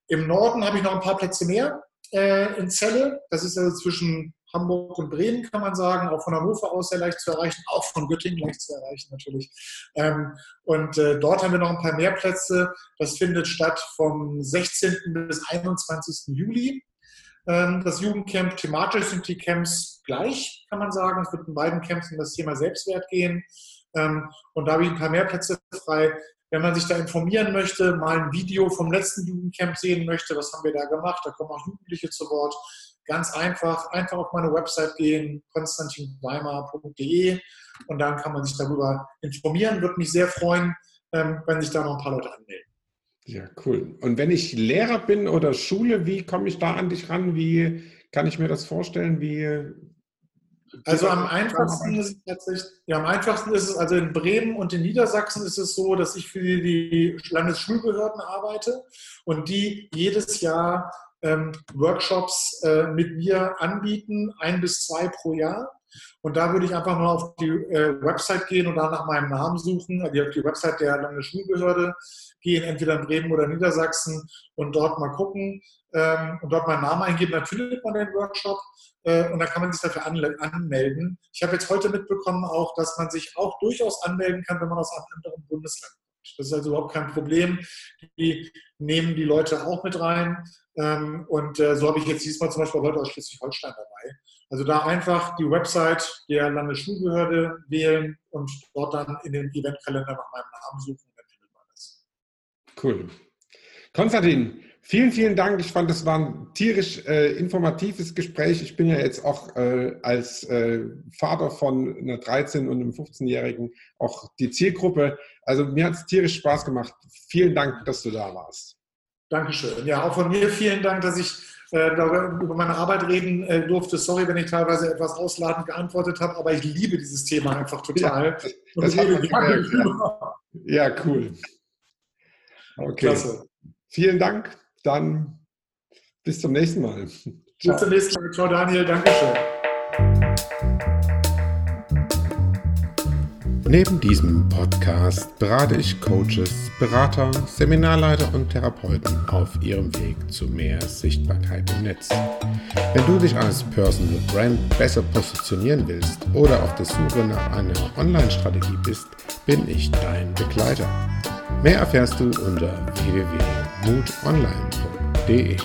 Im Norden habe ich noch ein paar Plätze mehr äh, in Celle. Das ist also zwischen Hamburg und Bremen, kann man sagen, auch von Hannover aus sehr leicht zu erreichen, auch von Göttingen leicht zu erreichen natürlich. Ähm, und äh, dort haben wir noch ein paar mehr Plätze. Das findet statt vom 16. bis 21. Juli. Ähm, das Jugendcamp, thematisch sind die Camps gleich, kann man sagen. Es wird in beiden Camps um das Thema Selbstwert gehen. Ähm, und da habe ich ein paar mehr Plätze frei. Wenn man sich da informieren möchte, mal ein Video vom letzten Jugendcamp sehen möchte, was haben wir da gemacht, da kommen auch Jugendliche zu Wort. Ganz einfach, einfach auf meine Website gehen, konstantinweimar.de und dann kann man sich darüber informieren. Würde mich sehr freuen, ähm, wenn sich da noch ein paar Leute anmelden. Ja, cool. Und wenn ich Lehrer bin oder Schule, wie komme ich da an dich ran? Wie kann ich mir das vorstellen? Wie, also am einfachsten ist es tatsächlich, ja, am einfachsten ist es, also in Bremen und in Niedersachsen ist es so, dass ich für die Landesschulbehörden arbeite und die jedes Jahr Workshops äh, mit mir anbieten, ein bis zwei pro Jahr. Und da würde ich einfach mal auf die äh, Website gehen und da nach meinem Namen suchen, also auf die Website der Landesschulbehörde gehen, entweder in Bremen oder Niedersachsen und dort mal gucken ähm, und dort meinen Namen eingeben. Dann findet man den Workshop äh, und dann kann man sich dafür anmelden. Ich habe jetzt heute mitbekommen auch, dass man sich auch durchaus anmelden kann, wenn man aus einem anderen Bundesland. Das ist also überhaupt kein Problem. Die nehmen die Leute auch mit rein. Ähm, und äh, so habe ich jetzt diesmal zum Beispiel heute aus Schleswig-Holstein dabei. Also da einfach die Website der Landesschulbehörde wählen und dort dann in den Eventkalender nach meinem Namen suchen. Cool. Konstantin, vielen, vielen Dank. Ich fand, das war ein tierisch äh, informatives Gespräch. Ich bin ja jetzt auch äh, als äh, Vater von einer 13- und einem 15-Jährigen auch die Zielgruppe. Also mir hat es tierisch Spaß gemacht. Vielen Dank, dass du da warst. Dankeschön. Ja, auch von mir vielen Dank, dass ich äh, über meine Arbeit reden äh, durfte. Sorry, wenn ich teilweise etwas ausladend geantwortet habe, aber ich liebe dieses Thema einfach total. Ja, das rede gemerkt, ja. ja, cool. Okay. Klasse. Vielen Dank. Dann bis zum nächsten Mal. Ciao. Bis zum nächsten Mal. Ciao, Daniel. Dankeschön. Neben diesem Podcast berate ich Coaches, Berater, Seminarleiter und Therapeuten auf ihrem Weg zu mehr Sichtbarkeit im Netz. Wenn du dich als Personal Brand besser positionieren willst oder auf der Suche nach einer Online-Strategie bist, bin ich dein Begleiter. Mehr erfährst du unter www.mutonline.de.